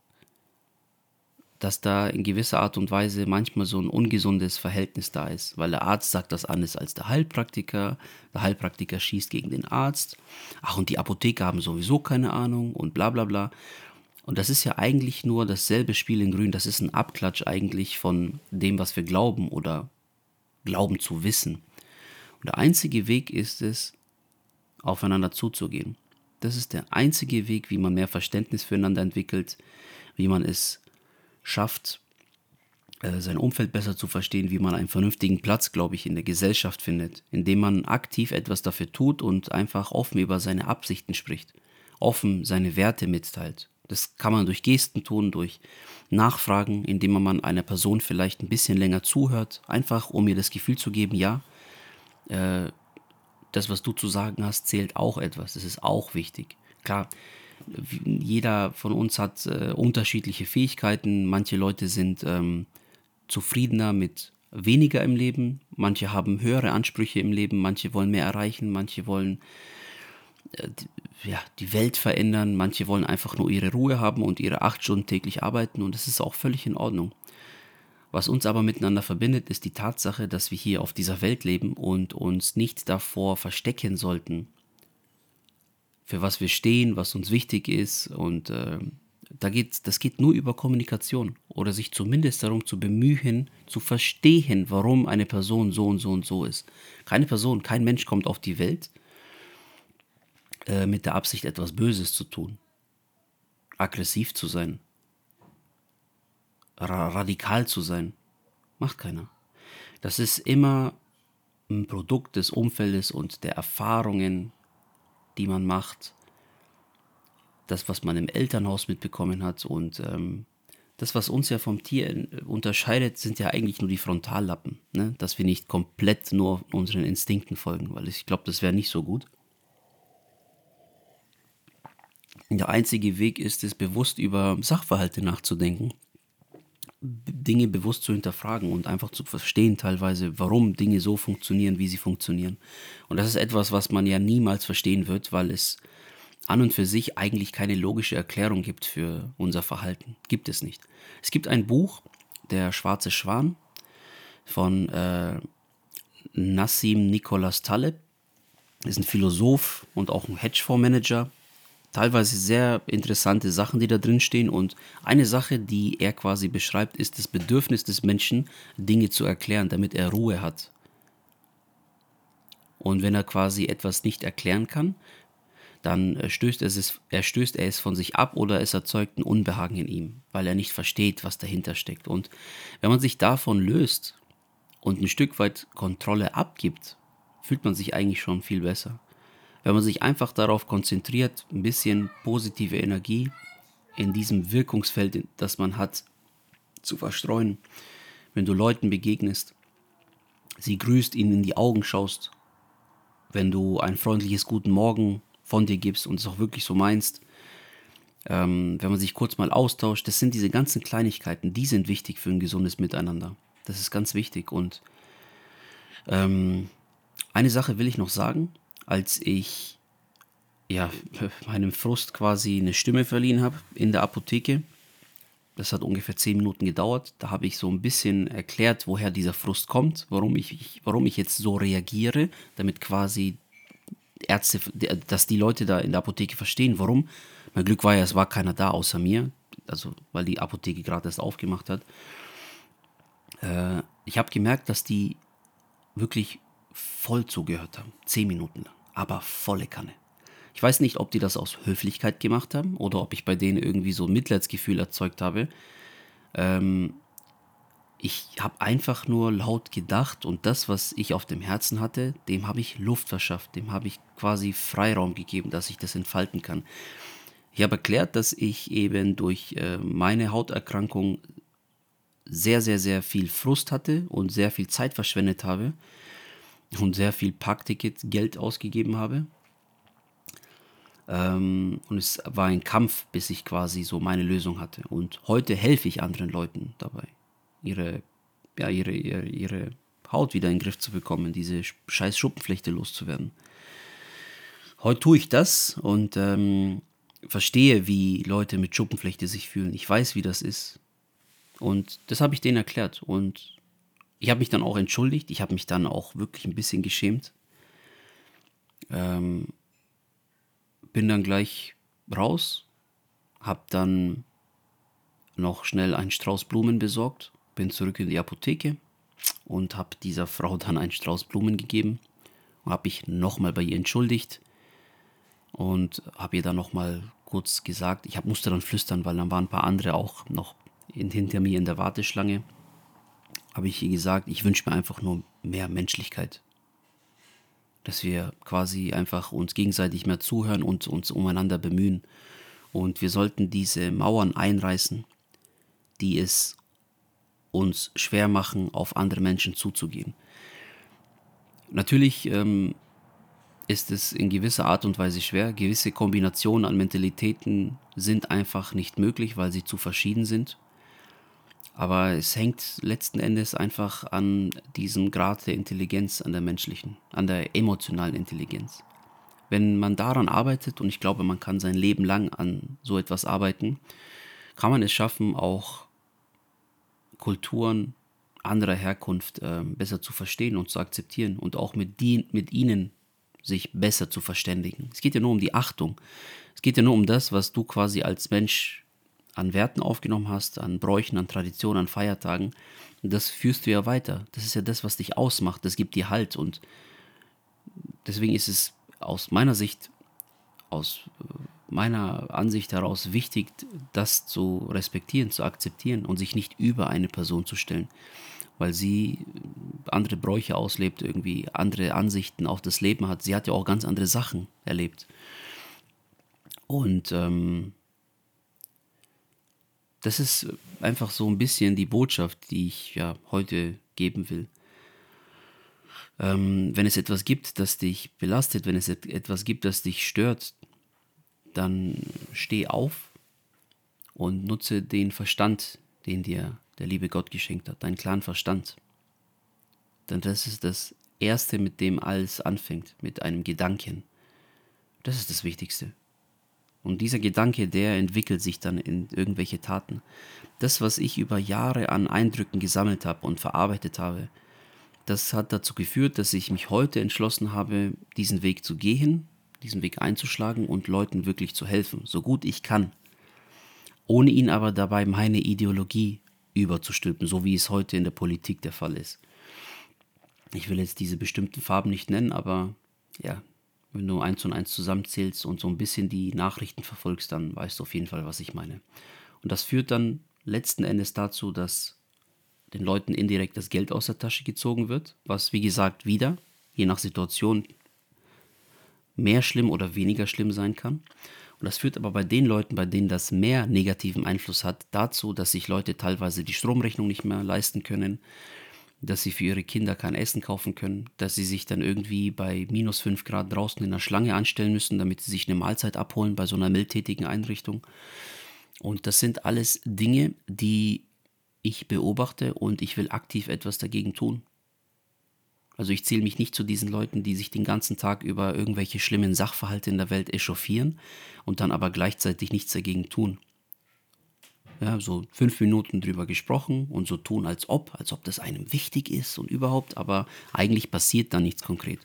dass da in gewisser Art und Weise manchmal so ein ungesundes Verhältnis da ist, weil der Arzt sagt das anders als der Heilpraktiker, der Heilpraktiker schießt gegen den Arzt, ach und die Apotheker haben sowieso keine Ahnung und bla bla bla. Und das ist ja eigentlich nur dasselbe Spiel in Grün. Das ist ein Abklatsch eigentlich von dem, was wir glauben oder glauben zu wissen. Und der einzige Weg ist es, aufeinander zuzugehen. Das ist der einzige Weg, wie man mehr Verständnis füreinander entwickelt, wie man es schafft, äh, sein Umfeld besser zu verstehen, wie man einen vernünftigen Platz, glaube ich, in der Gesellschaft findet, indem man aktiv etwas dafür tut und einfach offen über seine Absichten spricht, offen seine Werte mitteilt. Das kann man durch Gesten tun, durch Nachfragen, indem man einer Person vielleicht ein bisschen länger zuhört, einfach um ihr das Gefühl zu geben, ja, äh, das, was du zu sagen hast, zählt auch etwas. Das ist auch wichtig. Klar, jeder von uns hat äh, unterschiedliche Fähigkeiten. Manche Leute sind ähm, zufriedener mit weniger im Leben, manche haben höhere Ansprüche im Leben, manche wollen mehr erreichen, manche wollen äh, ja, die Welt verändern, manche wollen einfach nur ihre Ruhe haben und ihre acht Stunden täglich arbeiten und das ist auch völlig in Ordnung. Was uns aber miteinander verbindet, ist die Tatsache, dass wir hier auf dieser Welt leben und uns nicht davor verstecken sollten, für was wir stehen, was uns wichtig ist. Und äh, da geht, das geht nur über Kommunikation oder sich zumindest darum zu bemühen, zu verstehen, warum eine Person so und so und so ist. Keine Person, kein Mensch kommt auf die Welt äh, mit der Absicht, etwas Böses zu tun, aggressiv zu sein, ra radikal zu sein. Macht keiner. Das ist immer ein Produkt des Umfeldes und der Erfahrungen, die man macht. Das, was man im Elternhaus mitbekommen hat. Und ähm, das, was uns ja vom Tier unterscheidet, sind ja eigentlich nur die Frontallappen. Ne? Dass wir nicht komplett nur unseren Instinkten folgen, weil ich glaube, das wäre nicht so gut. Der einzige Weg ist es, bewusst über Sachverhalte nachzudenken Dinge bewusst zu hinterfragen und einfach zu verstehen teilweise, warum Dinge so funktionieren, wie sie funktionieren. Und das ist etwas, was man ja niemals verstehen wird, weil es an und für sich eigentlich keine logische Erklärung gibt für unser Verhalten. Gibt es nicht. Es gibt ein Buch, Der schwarze Schwan, von äh, Nassim Nicholas Taleb. Ist ein Philosoph und auch ein Hedgefondsmanager teilweise sehr interessante Sachen, die da drin stehen. Und eine Sache, die er quasi beschreibt, ist das Bedürfnis des Menschen, Dinge zu erklären, damit er Ruhe hat. Und wenn er quasi etwas nicht erklären kann, dann äh, stößt es, er stößt er es von sich ab oder es erzeugt ein Unbehagen in ihm, weil er nicht versteht, was dahinter steckt. Und wenn man sich davon löst und ein Stück weit Kontrolle abgibt, fühlt man sich eigentlich schon viel besser. Wenn man sich einfach darauf konzentriert, ein bisschen positive Energie in diesem Wirkungsfeld, das man hat, zu verstreuen. Wenn du Leuten begegnest, sie grüßt, ihnen in die Augen schaust, wenn du ein freundliches Guten Morgen von dir gibst und es auch wirklich so meinst, ähm, wenn man sich kurz mal austauscht, das sind diese ganzen Kleinigkeiten, die sind wichtig für ein gesundes Miteinander. Das ist ganz wichtig. Und ähm, eine Sache will ich noch sagen, als ich ja, meinem Frust quasi eine Stimme verliehen habe in der Apotheke. Das hat ungefähr zehn Minuten gedauert. Da habe ich so ein bisschen erklärt, woher dieser Frust kommt, warum ich, warum ich jetzt so reagiere, damit quasi Ärzte, dass die Leute da in der Apotheke verstehen, warum. Mein Glück war ja, es war keiner da außer mir, also weil die Apotheke gerade erst aufgemacht hat. Äh, ich habe gemerkt, dass die wirklich voll zugehört haben. Zehn Minuten lang. Aber volle Kanne. Ich weiß nicht, ob die das aus Höflichkeit gemacht haben oder ob ich bei denen irgendwie so ein Mitleidsgefühl erzeugt habe. Ähm, ich habe einfach nur laut gedacht und das, was ich auf dem Herzen hatte, dem habe ich Luft verschafft, dem habe ich quasi Freiraum gegeben, dass ich das entfalten kann. Ich habe erklärt, dass ich eben durch äh, meine Hauterkrankung sehr, sehr, sehr viel Frust hatte und sehr viel Zeit verschwendet habe und sehr viel Parkticket Geld ausgegeben habe. Ähm, und es war ein Kampf, bis ich quasi so meine Lösung hatte. Und heute helfe ich anderen Leuten dabei, ihre, ja, ihre, ihre, ihre Haut wieder in den Griff zu bekommen, diese scheiß Schuppenflechte loszuwerden. Heute tue ich das und ähm, verstehe, wie Leute mit Schuppenflechte sich fühlen. Ich weiß, wie das ist. Und das habe ich denen erklärt. Und ich habe mich dann auch entschuldigt. Ich habe mich dann auch wirklich ein bisschen geschämt. Ähm, bin dann gleich raus habe dann noch schnell einen Strauß Blumen besorgt, bin zurück in die Apotheke und habe dieser Frau dann einen Strauß Blumen gegeben und habe mich nochmal bei ihr entschuldigt und habe ihr dann nochmal kurz gesagt, ich hab, musste dann flüstern, weil dann waren ein paar andere auch noch in, hinter mir in der Warteschlange, habe ich ihr gesagt, ich wünsche mir einfach nur mehr Menschlichkeit. Dass wir quasi einfach uns gegenseitig mehr zuhören und uns umeinander bemühen. Und wir sollten diese Mauern einreißen, die es uns schwer machen, auf andere Menschen zuzugehen. Natürlich ähm, ist es in gewisser Art und Weise schwer. Gewisse Kombinationen an Mentalitäten sind einfach nicht möglich, weil sie zu verschieden sind. Aber es hängt letzten Endes einfach an diesem Grad der Intelligenz, an der menschlichen, an der emotionalen Intelligenz. Wenn man daran arbeitet, und ich glaube, man kann sein Leben lang an so etwas arbeiten, kann man es schaffen, auch Kulturen anderer Herkunft äh, besser zu verstehen und zu akzeptieren und auch mit, die, mit ihnen sich besser zu verständigen. Es geht ja nur um die Achtung. Es geht ja nur um das, was du quasi als Mensch an Werten aufgenommen hast, an Bräuchen, an Traditionen, an Feiertagen. Das führst du ja weiter. Das ist ja das, was dich ausmacht. Das gibt dir Halt. Und deswegen ist es aus meiner Sicht, aus meiner Ansicht heraus wichtig, das zu respektieren, zu akzeptieren und sich nicht über eine Person zu stellen weil sie andere Bräuche auslebt, irgendwie andere Ansichten auf das Leben hat. Sie hat ja auch ganz andere Sachen erlebt. Und ähm, das ist einfach so ein bisschen die Botschaft, die ich ja heute geben will. Ähm, wenn es etwas gibt, das dich belastet, wenn es etwas gibt, das dich stört, dann steh auf und nutze den Verstand, den dir der liebe Gott geschenkt hat, deinen klaren Verstand. Denn das ist das Erste, mit dem alles anfängt, mit einem Gedanken. Das ist das Wichtigste. Und dieser Gedanke, der entwickelt sich dann in irgendwelche Taten. Das, was ich über Jahre an Eindrücken gesammelt habe und verarbeitet habe, das hat dazu geführt, dass ich mich heute entschlossen habe, diesen Weg zu gehen, diesen Weg einzuschlagen und Leuten wirklich zu helfen, so gut ich kann. Ohne ihnen aber dabei meine Ideologie überzustülpen, so wie es heute in der Politik der Fall ist. Ich will jetzt diese bestimmten Farben nicht nennen, aber ja, wenn du eins und eins zusammenzählst und so ein bisschen die Nachrichten verfolgst, dann weißt du auf jeden Fall, was ich meine. Und das führt dann letzten Endes dazu, dass den Leuten indirekt das Geld aus der Tasche gezogen wird, was wie gesagt wieder, je nach Situation, mehr schlimm oder weniger schlimm sein kann. Und das führt aber bei den Leuten, bei denen das mehr negativen Einfluss hat, dazu, dass sich Leute teilweise die Stromrechnung nicht mehr leisten können, dass sie für ihre Kinder kein Essen kaufen können, dass sie sich dann irgendwie bei minus 5 Grad draußen in der Schlange anstellen müssen, damit sie sich eine Mahlzeit abholen bei so einer mildtätigen Einrichtung. Und das sind alles Dinge, die ich beobachte und ich will aktiv etwas dagegen tun. Also ich zähle mich nicht zu diesen Leuten, die sich den ganzen Tag über irgendwelche schlimmen Sachverhalte in der Welt echauffieren und dann aber gleichzeitig nichts dagegen tun. Ja, so fünf Minuten drüber gesprochen und so tun, als ob, als ob das einem wichtig ist und überhaupt, aber eigentlich passiert da nichts konkret.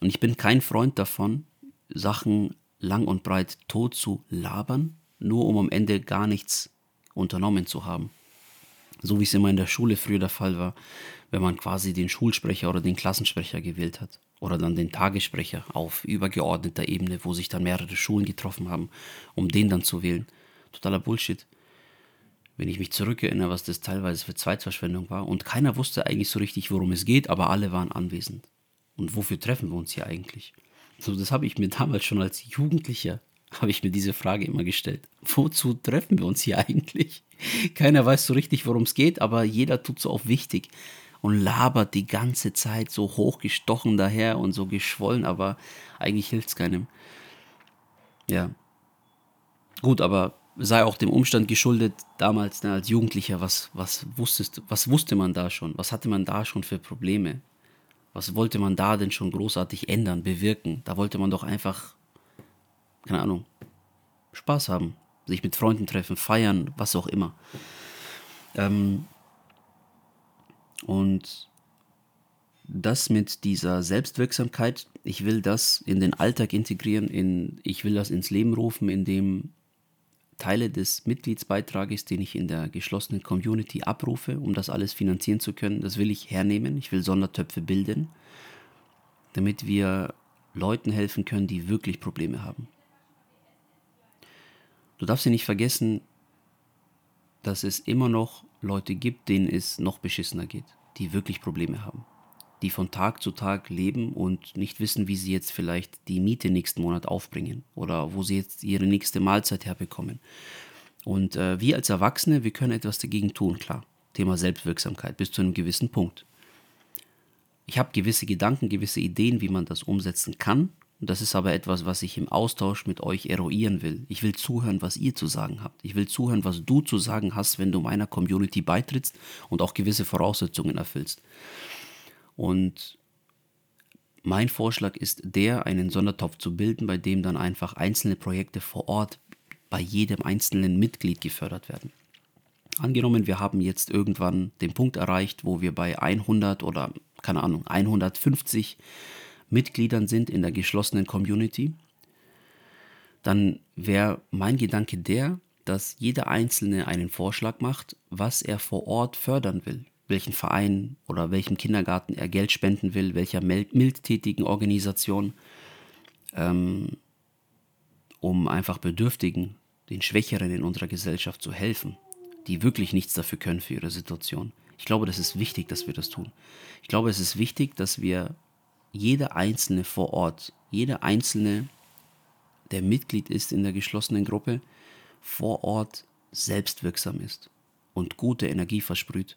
Und ich bin kein Freund davon, Sachen lang und breit tot zu labern, nur um am Ende gar nichts unternommen zu haben. So wie es immer in der Schule früher der Fall war wenn man quasi den Schulsprecher oder den Klassensprecher gewählt hat. Oder dann den Tagessprecher auf übergeordneter Ebene, wo sich dann mehrere Schulen getroffen haben, um den dann zu wählen. Totaler Bullshit. Wenn ich mich zurückerinnere, was das teilweise für Zeitverschwendung war. Und keiner wusste eigentlich so richtig, worum es geht, aber alle waren anwesend. Und wofür treffen wir uns hier eigentlich? So, das habe ich mir damals schon als Jugendlicher habe ich mir diese Frage immer gestellt. Wozu treffen wir uns hier eigentlich? Keiner weiß so richtig, worum es geht, aber jeder tut so auch wichtig und labert die ganze Zeit so hochgestochen daher und so geschwollen, aber eigentlich hilft es keinem. Ja. Gut, aber sei auch dem Umstand geschuldet, damals ne, als Jugendlicher, was, was, wusstest, was wusste man da schon? Was hatte man da schon für Probleme? Was wollte man da denn schon großartig ändern, bewirken? Da wollte man doch einfach, keine Ahnung, Spaß haben, sich mit Freunden treffen, feiern, was auch immer. Ähm, und das mit dieser Selbstwirksamkeit, ich will das in den Alltag integrieren, in, ich will das ins Leben rufen, indem Teile des Mitgliedsbeitrages, den ich in der geschlossenen Community abrufe, um das alles finanzieren zu können, das will ich hernehmen. Ich will Sondertöpfe bilden, damit wir Leuten helfen können, die wirklich Probleme haben. Du darfst ja nicht vergessen, dass es immer noch Leute gibt, denen es noch beschissener geht, die wirklich Probleme haben, die von Tag zu Tag leben und nicht wissen, wie sie jetzt vielleicht die Miete nächsten Monat aufbringen oder wo sie jetzt ihre nächste Mahlzeit herbekommen. Und äh, wir als Erwachsene, wir können etwas dagegen tun, klar. Thema Selbstwirksamkeit bis zu einem gewissen Punkt. Ich habe gewisse Gedanken, gewisse Ideen, wie man das umsetzen kann das ist aber etwas, was ich im Austausch mit euch eruieren will. Ich will zuhören, was ihr zu sagen habt. Ich will zuhören, was du zu sagen hast, wenn du meiner Community beitrittst und auch gewisse Voraussetzungen erfüllst. Und mein Vorschlag ist der, einen Sondertopf zu bilden, bei dem dann einfach einzelne Projekte vor Ort bei jedem einzelnen Mitglied gefördert werden. Angenommen, wir haben jetzt irgendwann den Punkt erreicht, wo wir bei 100 oder keine Ahnung, 150 Mitgliedern sind in der geschlossenen Community, dann wäre mein Gedanke der, dass jeder Einzelne einen Vorschlag macht, was er vor Ort fördern will, welchen Verein oder welchem Kindergarten er Geld spenden will, welcher mildtätigen Organisation, ähm, um einfach Bedürftigen, den Schwächeren in unserer Gesellschaft zu helfen, die wirklich nichts dafür können für ihre Situation. Ich glaube, das ist wichtig, dass wir das tun. Ich glaube, es ist wichtig, dass wir jeder Einzelne vor Ort, jeder Einzelne, der Mitglied ist in der geschlossenen Gruppe, vor Ort selbstwirksam ist und gute Energie versprüht.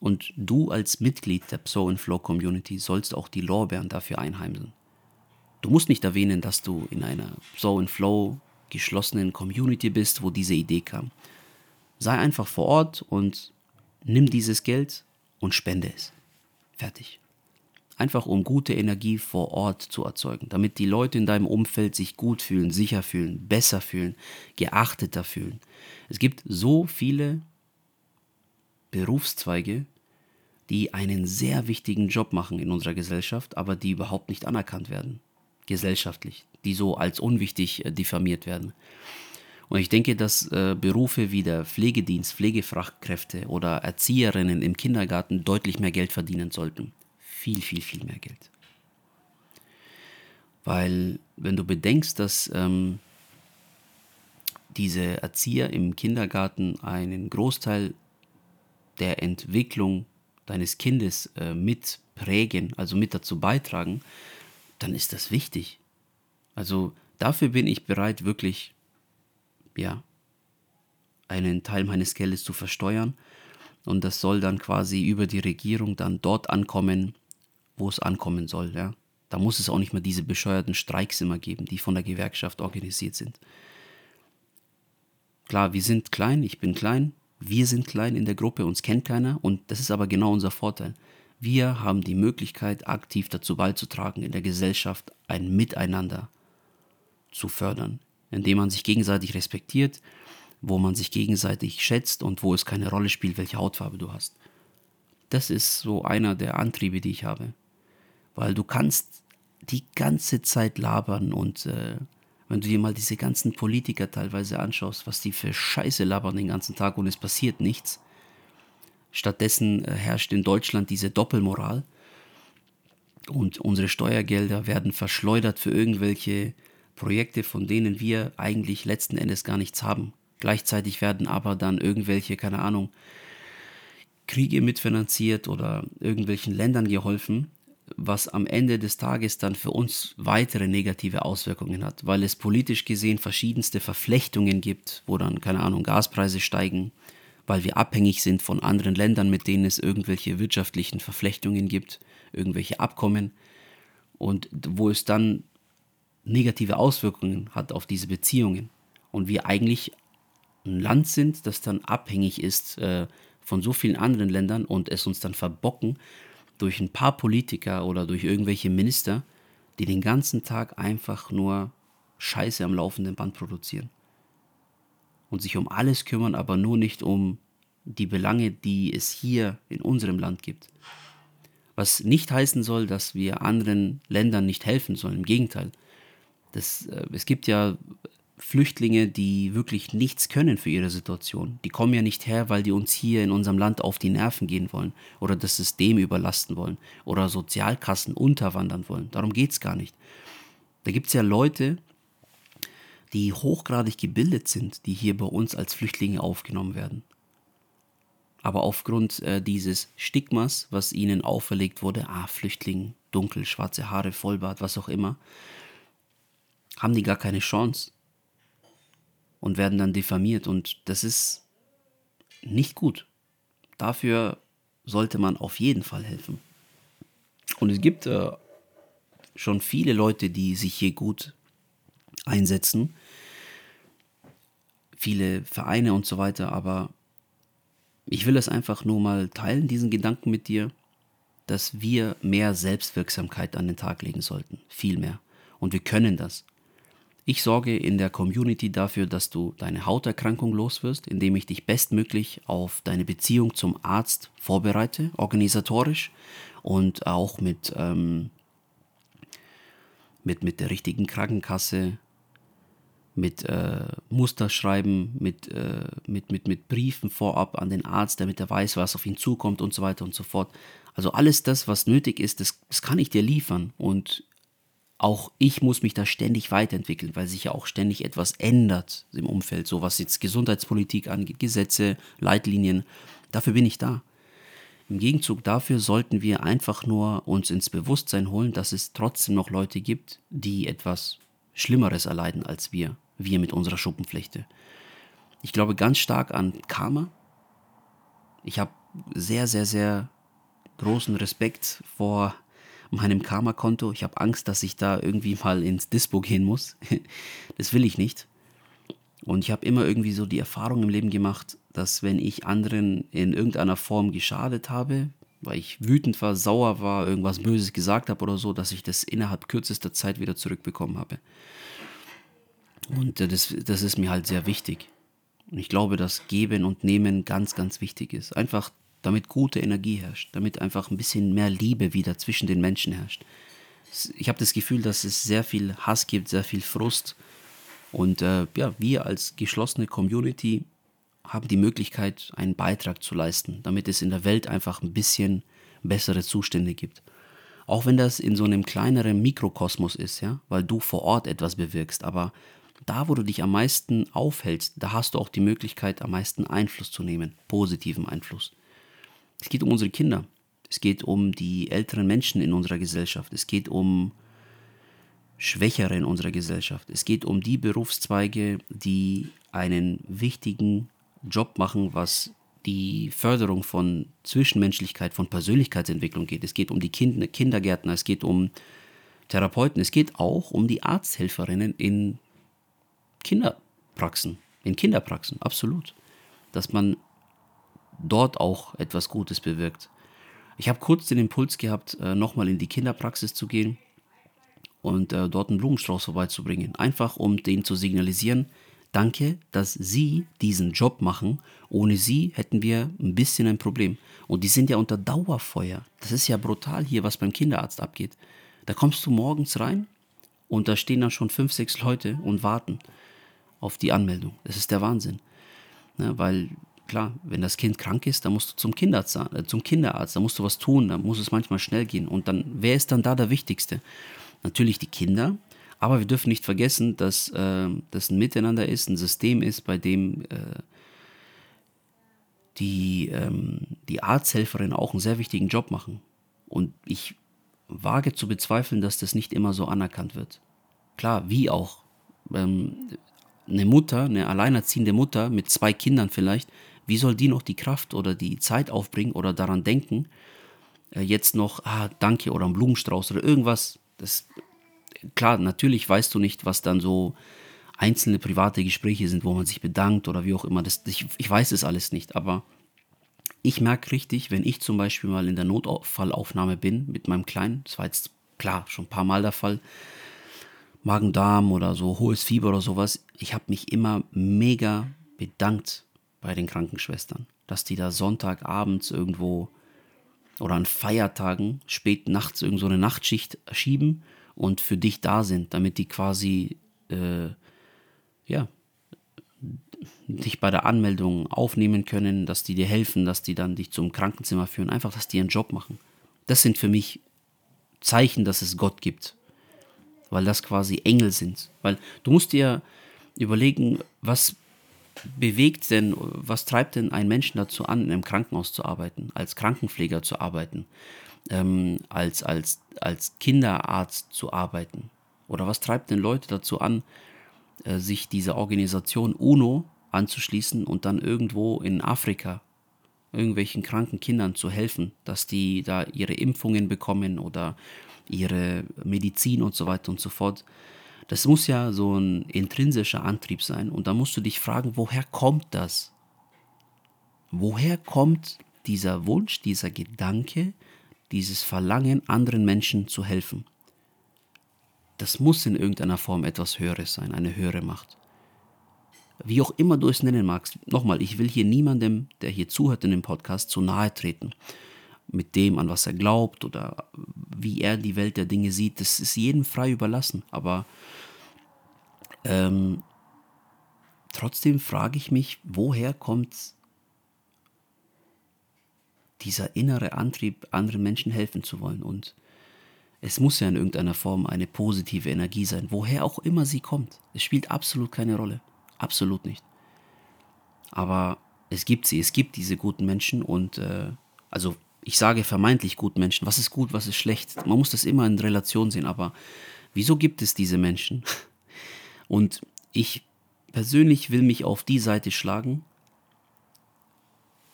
Und du als Mitglied der Pso Flow Community sollst auch die Lorbeeren dafür einheimsen. Du musst nicht erwähnen, dass du in einer Pso Flow geschlossenen Community bist, wo diese Idee kam. Sei einfach vor Ort und nimm dieses Geld und spende es. Fertig einfach um gute Energie vor Ort zu erzeugen, damit die Leute in deinem Umfeld sich gut fühlen, sicher fühlen, besser fühlen, geachteter fühlen. Es gibt so viele Berufszweige, die einen sehr wichtigen Job machen in unserer Gesellschaft, aber die überhaupt nicht anerkannt werden, gesellschaftlich, die so als unwichtig äh, diffamiert werden. Und ich denke, dass äh, Berufe wie der Pflegedienst, Pflegefachkräfte oder Erzieherinnen im Kindergarten deutlich mehr Geld verdienen sollten viel, viel, viel mehr Geld. Weil wenn du bedenkst, dass ähm, diese Erzieher im Kindergarten einen Großteil der Entwicklung deines Kindes äh, mit prägen, also mit dazu beitragen, dann ist das wichtig. Also dafür bin ich bereit, wirklich, ja, einen Teil meines Geldes zu versteuern. Und das soll dann quasi über die Regierung dann dort ankommen, wo es ankommen soll. Ja? Da muss es auch nicht mehr diese bescheuerten Streiks immer geben, die von der Gewerkschaft organisiert sind. Klar, wir sind klein, ich bin klein, wir sind klein in der Gruppe, uns kennt keiner und das ist aber genau unser Vorteil. Wir haben die Möglichkeit, aktiv dazu beizutragen, in der Gesellschaft ein Miteinander zu fördern, indem man sich gegenseitig respektiert, wo man sich gegenseitig schätzt und wo es keine Rolle spielt, welche Hautfarbe du hast. Das ist so einer der Antriebe, die ich habe weil du kannst die ganze Zeit labern und äh, wenn du dir mal diese ganzen Politiker teilweise anschaust, was die für Scheiße labern den ganzen Tag und es passiert nichts. Stattdessen äh, herrscht in Deutschland diese Doppelmoral und unsere Steuergelder werden verschleudert für irgendwelche Projekte, von denen wir eigentlich letzten Endes gar nichts haben. Gleichzeitig werden aber dann irgendwelche, keine Ahnung, Kriege mitfinanziert oder irgendwelchen Ländern geholfen, was am Ende des Tages dann für uns weitere negative Auswirkungen hat, weil es politisch gesehen verschiedenste Verflechtungen gibt, wo dann, keine Ahnung, Gaspreise steigen, weil wir abhängig sind von anderen Ländern, mit denen es irgendwelche wirtschaftlichen Verflechtungen gibt, irgendwelche Abkommen. Und wo es dann negative Auswirkungen hat auf diese Beziehungen. Und wir eigentlich ein Land sind, das dann abhängig ist äh, von so vielen anderen Ländern und es uns dann verbocken, durch ein paar Politiker oder durch irgendwelche Minister, die den ganzen Tag einfach nur Scheiße am laufenden Band produzieren. Und sich um alles kümmern, aber nur nicht um die Belange, die es hier in unserem Land gibt. Was nicht heißen soll, dass wir anderen Ländern nicht helfen sollen. Im Gegenteil. Das, äh, es gibt ja Flüchtlinge, die wirklich nichts können für ihre Situation. Die kommen ja nicht her, weil die uns hier in unserem Land auf die Nerven gehen wollen oder das System überlasten wollen oder Sozialkassen unterwandern wollen. Darum geht es gar nicht. Da gibt es ja Leute, die hochgradig gebildet sind, die hier bei uns als Flüchtlinge aufgenommen werden. Aber aufgrund äh, dieses Stigmas, was ihnen auferlegt wurde, ah, Flüchtling, dunkel, schwarze Haare, Vollbart, was auch immer, haben die gar keine Chance und werden dann diffamiert. Und das ist nicht gut. Dafür sollte man auf jeden Fall helfen. Und es gibt äh, schon viele Leute, die sich hier gut einsetzen. Viele Vereine und so weiter, aber ich will es einfach nur mal teilen, diesen Gedanken mit dir, dass wir mehr Selbstwirksamkeit an den Tag legen sollten. Viel mehr. Und wir können das. Ich sorge in der Community dafür, dass du deine Hauterkrankung loswirst, indem ich dich bestmöglich auf deine Beziehung zum Arzt vorbereite, organisatorisch und auch mit, ähm, mit, mit der richtigen Krankenkasse, mit äh, Musterschreiben, mit, äh, mit, mit, mit Briefen vorab an den Arzt, damit er weiß, was auf ihn zukommt und so weiter und so fort. Also alles das, was nötig ist, das, das kann ich dir liefern. Und auch ich muss mich da ständig weiterentwickeln, weil sich ja auch ständig etwas ändert im Umfeld, so was jetzt Gesundheitspolitik angeht, Gesetze, Leitlinien. Dafür bin ich da. Im Gegenzug dafür sollten wir einfach nur uns ins Bewusstsein holen, dass es trotzdem noch Leute gibt, die etwas Schlimmeres erleiden als wir, wir mit unserer Schuppenflechte. Ich glaube ganz stark an Karma. Ich habe sehr, sehr, sehr großen Respekt vor meinem Karma-Konto. Ich habe Angst, dass ich da irgendwie mal ins Dispo gehen muss. das will ich nicht. Und ich habe immer irgendwie so die Erfahrung im Leben gemacht, dass wenn ich anderen in irgendeiner Form geschadet habe, weil ich wütend war, sauer war, irgendwas Böses gesagt habe oder so, dass ich das innerhalb kürzester Zeit wieder zurückbekommen habe. Und das, das ist mir halt sehr wichtig. Und ich glaube, dass Geben und Nehmen ganz, ganz wichtig ist. Einfach damit gute Energie herrscht, damit einfach ein bisschen mehr Liebe wieder zwischen den Menschen herrscht. Ich habe das Gefühl, dass es sehr viel Hass gibt, sehr viel Frust. Und äh, ja, wir als geschlossene Community haben die Möglichkeit, einen Beitrag zu leisten, damit es in der Welt einfach ein bisschen bessere Zustände gibt. Auch wenn das in so einem kleineren Mikrokosmos ist, ja, weil du vor Ort etwas bewirkst, aber da, wo du dich am meisten aufhältst, da hast du auch die Möglichkeit, am meisten Einfluss zu nehmen, positiven Einfluss. Es geht um unsere Kinder, es geht um die älteren Menschen in unserer Gesellschaft, es geht um Schwächere in unserer Gesellschaft, es geht um die Berufszweige, die einen wichtigen Job machen, was die Förderung von Zwischenmenschlichkeit, von Persönlichkeitsentwicklung geht. Es geht um die kind Kindergärtner, es geht um Therapeuten, es geht auch um die Arzthelferinnen in Kinderpraxen, in Kinderpraxen, absolut. Dass man dort auch etwas Gutes bewirkt. Ich habe kurz den Impuls gehabt, äh, nochmal in die Kinderpraxis zu gehen und äh, dort einen Blumenstrauß vorbeizubringen. Einfach um denen zu signalisieren, Danke, dass Sie diesen Job machen. Ohne Sie hätten wir ein bisschen ein Problem. Und die sind ja unter Dauerfeuer. Das ist ja brutal hier, was beim Kinderarzt abgeht. Da kommst du morgens rein und da stehen dann schon fünf, sechs Leute und warten auf die Anmeldung. Das ist der Wahnsinn. Ne, weil klar, wenn das Kind krank ist, dann musst du zum Kinderarzt, äh, zum Kinderarzt, da musst du was tun, da muss es manchmal schnell gehen. Und dann, wer ist dann da der Wichtigste? Natürlich die Kinder, aber wir dürfen nicht vergessen, dass äh, das ein Miteinander ist, ein System ist, bei dem äh, die, ähm, die Arzthelferinnen auch einen sehr wichtigen Job machen. Und ich wage zu bezweifeln, dass das nicht immer so anerkannt wird. Klar, wie auch. Ähm, eine Mutter, eine alleinerziehende Mutter mit zwei Kindern vielleicht, wie soll die noch die Kraft oder die Zeit aufbringen oder daran denken, äh, jetzt noch, ah, danke oder ein Blumenstrauß oder irgendwas. Das klar, natürlich weißt du nicht, was dann so einzelne private Gespräche sind, wo man sich bedankt oder wie auch immer. Das, ich, ich weiß es alles nicht, aber ich merke richtig, wenn ich zum Beispiel mal in der Notfallaufnahme bin mit meinem Kleinen, das war jetzt klar schon ein paar Mal der Fall, Magen-Darm oder so hohes Fieber oder sowas, ich habe mich immer mega bedankt bei den Krankenschwestern, dass die da Sonntagabends irgendwo oder an Feiertagen spät nachts irgendwo so eine Nachtschicht schieben und für dich da sind, damit die quasi äh, ja, dich bei der Anmeldung aufnehmen können, dass die dir helfen, dass die dann dich zum Krankenzimmer führen, einfach, dass die ihren Job machen. Das sind für mich Zeichen, dass es Gott gibt, weil das quasi Engel sind. Weil du musst dir überlegen, was bewegt denn, was treibt denn einen Menschen dazu an, in einem Krankenhaus zu arbeiten, als Krankenpfleger zu arbeiten, ähm, als, als, als Kinderarzt zu arbeiten? Oder was treibt denn Leute dazu an, äh, sich dieser Organisation UNO anzuschließen und dann irgendwo in Afrika irgendwelchen kranken Kindern zu helfen, dass die da ihre Impfungen bekommen oder ihre Medizin und so weiter und so fort. Das muss ja so ein intrinsischer Antrieb sein. Und da musst du dich fragen, woher kommt das? Woher kommt dieser Wunsch, dieser Gedanke, dieses Verlangen, anderen Menschen zu helfen? Das muss in irgendeiner Form etwas Höheres sein, eine höhere Macht. Wie auch immer du es nennen magst. Nochmal, ich will hier niemandem, der hier zuhört in dem Podcast, zu nahe treten. Mit dem, an was er glaubt oder wie er die Welt der Dinge sieht. Das ist jedem frei überlassen. Aber ähm, trotzdem frage ich mich, woher kommt dieser innere Antrieb, anderen Menschen helfen zu wollen? Und es muss ja in irgendeiner Form eine positive Energie sein, woher auch immer sie kommt. Es spielt absolut keine Rolle. Absolut nicht. Aber es gibt sie, es gibt diese guten Menschen und äh, also ich sage vermeintlich guten Menschen. Was ist gut, was ist schlecht? Man muss das immer in Relation sehen, aber wieso gibt es diese Menschen? Und ich persönlich will mich auf die Seite schlagen,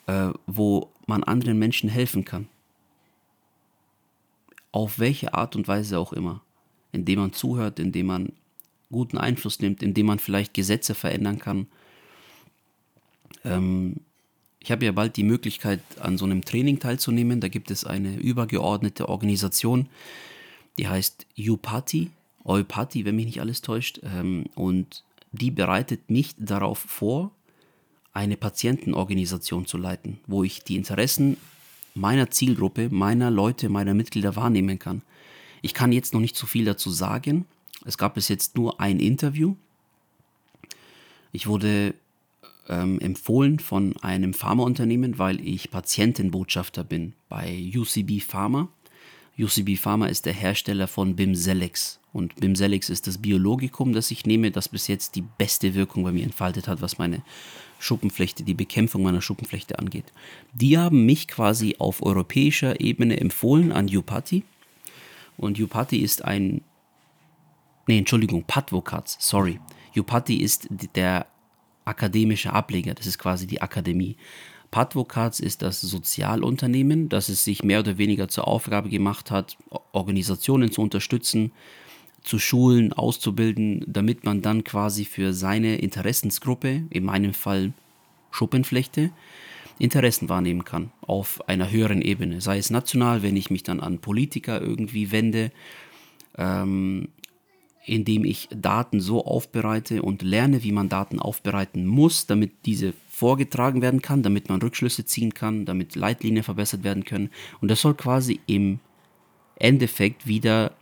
äh, wo man anderen Menschen helfen kann. Auf welche Art und Weise auch immer. Indem man zuhört, indem man guten Einfluss nimmt, indem man vielleicht Gesetze verändern kann. Ähm, ich habe ja bald die Möglichkeit, an so einem Training teilzunehmen. Da gibt es eine übergeordnete Organisation, die heißt UPATI, Eupati, wenn mich nicht alles täuscht. Ähm, und die bereitet mich darauf vor, eine Patientenorganisation zu leiten, wo ich die Interessen meiner Zielgruppe, meiner Leute, meiner Mitglieder wahrnehmen kann. Ich kann jetzt noch nicht so viel dazu sagen. Es gab bis jetzt nur ein Interview. Ich wurde ähm, empfohlen von einem Pharmaunternehmen, weil ich Patientenbotschafter bin bei UCB Pharma. UCB Pharma ist der Hersteller von Bimzelx. Und Bimzelx ist das Biologikum, das ich nehme, das bis jetzt die beste Wirkung bei mir entfaltet hat, was meine Schuppenflechte, die Bekämpfung meiner Schuppenflechte angeht. Die haben mich quasi auf europäischer Ebene empfohlen an Upati. Und Upati ist ein. Nee, Entschuldigung, Padvocats, sorry. Upati ist der akademische Ableger, das ist quasi die Akademie. Padvocats ist das Sozialunternehmen, das es sich mehr oder weniger zur Aufgabe gemacht hat, Organisationen zu unterstützen, zu schulen, auszubilden, damit man dann quasi für seine Interessensgruppe, in meinem Fall Schuppenflechte, Interessen wahrnehmen kann auf einer höheren Ebene. Sei es national, wenn ich mich dann an Politiker irgendwie wende, ähm, indem ich Daten so aufbereite und lerne, wie man Daten aufbereiten muss, damit diese vorgetragen werden kann, damit man Rückschlüsse ziehen kann, damit Leitlinien verbessert werden können. Und das soll quasi im Endeffekt wieder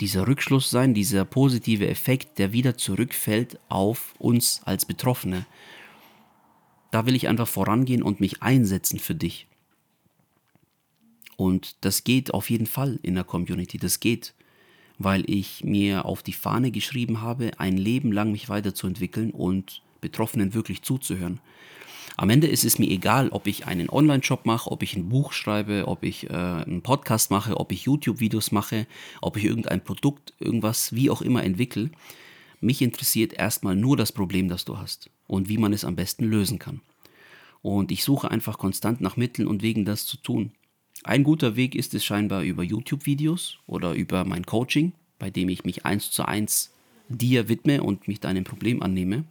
dieser Rückschluss sein, dieser positive Effekt, der wieder zurückfällt auf uns als Betroffene. Da will ich einfach vorangehen und mich einsetzen für dich. Und das geht auf jeden Fall in der Community, das geht, weil ich mir auf die Fahne geschrieben habe, ein Leben lang mich weiterzuentwickeln und Betroffenen wirklich zuzuhören. Am Ende ist es mir egal, ob ich einen Online-Shop mache, ob ich ein Buch schreibe, ob ich äh, einen Podcast mache, ob ich YouTube-Videos mache, ob ich irgendein Produkt, irgendwas, wie auch immer entwickle. Mich interessiert erstmal nur das Problem, das du hast und wie man es am besten lösen kann. Und ich suche einfach konstant nach Mitteln und Wegen, das zu tun. Ein guter Weg ist es scheinbar über YouTube-Videos oder über mein Coaching, bei dem ich mich eins zu eins dir widme und mich deinem Problem annehme.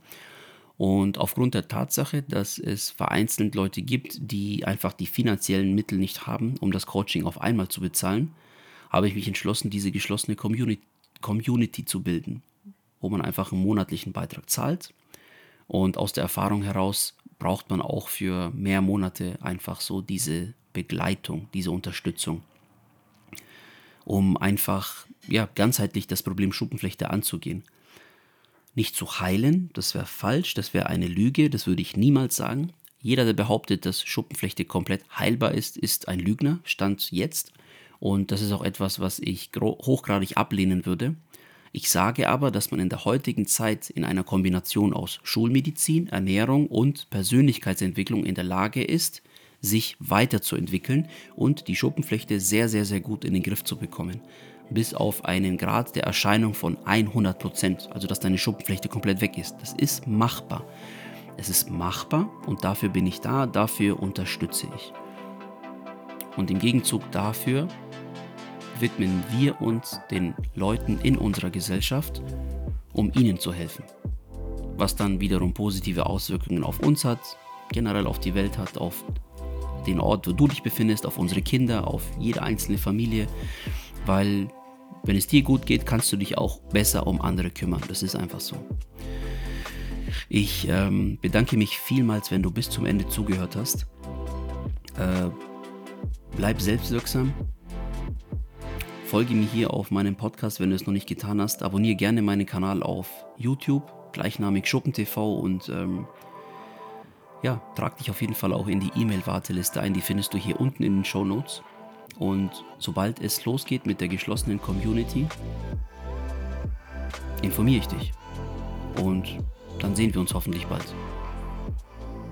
Und aufgrund der Tatsache, dass es vereinzelt Leute gibt, die einfach die finanziellen Mittel nicht haben, um das Coaching auf einmal zu bezahlen, habe ich mich entschlossen, diese geschlossene Community, Community zu bilden, wo man einfach einen monatlichen Beitrag zahlt. Und aus der Erfahrung heraus braucht man auch für mehr Monate einfach so diese Begleitung, diese Unterstützung, um einfach ja, ganzheitlich das Problem Schuppenflechte anzugehen. nicht zu heilen, das wäre falsch, das wäre eine Lüge, das würde ich niemals sagen. Jeder, der behauptet, dass Schuppenflechte komplett heilbar ist, ist ein Lügner, stand jetzt. Und das ist auch etwas, was ich hochgradig ablehnen würde. Ich sage aber, dass man in der heutigen Zeit in einer Kombination aus Schulmedizin, Ernährung und Persönlichkeitsentwicklung in der Lage ist, sich weiterzuentwickeln und die Schuppenflechte sehr, sehr, sehr gut in den Griff zu bekommen. Bis auf einen Grad der Erscheinung von 100 Prozent, also dass deine Schuppenflechte komplett weg ist. Das ist machbar. Es ist machbar und dafür bin ich da, dafür unterstütze ich. Und im Gegenzug dafür widmen wir uns den Leuten in unserer Gesellschaft, um ihnen zu helfen. Was dann wiederum positive Auswirkungen auf uns hat, generell auf die Welt hat, auf den Ort, wo du dich befindest, auf unsere Kinder, auf jede einzelne Familie, weil wenn es dir gut geht, kannst du dich auch besser um andere kümmern. Das ist einfach so. Ich ähm, bedanke mich vielmals, wenn du bis zum Ende zugehört hast. Äh, bleib selbstwirksam. Folge mir hier auf meinem Podcast, wenn du es noch nicht getan hast. Abonniere gerne meinen Kanal auf YouTube, gleichnamig SchuppenTV und ähm, ja, trag dich auf jeden Fall auch in die E-Mail-Warteliste ein. Die findest du hier unten in den Show Notes. Und sobald es losgeht mit der geschlossenen Community, informiere ich dich. Und dann sehen wir uns hoffentlich bald.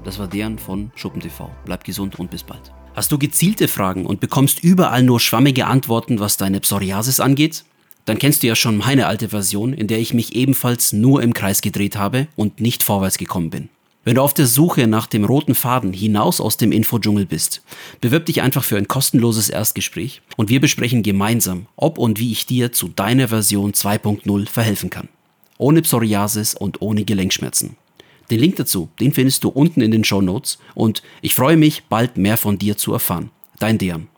Das war deren von SchuppenTV. Bleib gesund und bis bald. Hast du gezielte Fragen und bekommst überall nur schwammige Antworten, was deine Psoriasis angeht? Dann kennst du ja schon meine alte Version, in der ich mich ebenfalls nur im Kreis gedreht habe und nicht vorwärts gekommen bin. Wenn du auf der Suche nach dem roten Faden hinaus aus dem Infodschungel bist, bewirb dich einfach für ein kostenloses Erstgespräch und wir besprechen gemeinsam, ob und wie ich dir zu deiner Version 2.0 verhelfen kann. Ohne Psoriasis und ohne Gelenkschmerzen. Den Link dazu, den findest du unten in den Show Notes und ich freue mich, bald mehr von dir zu erfahren. Dein Dejan.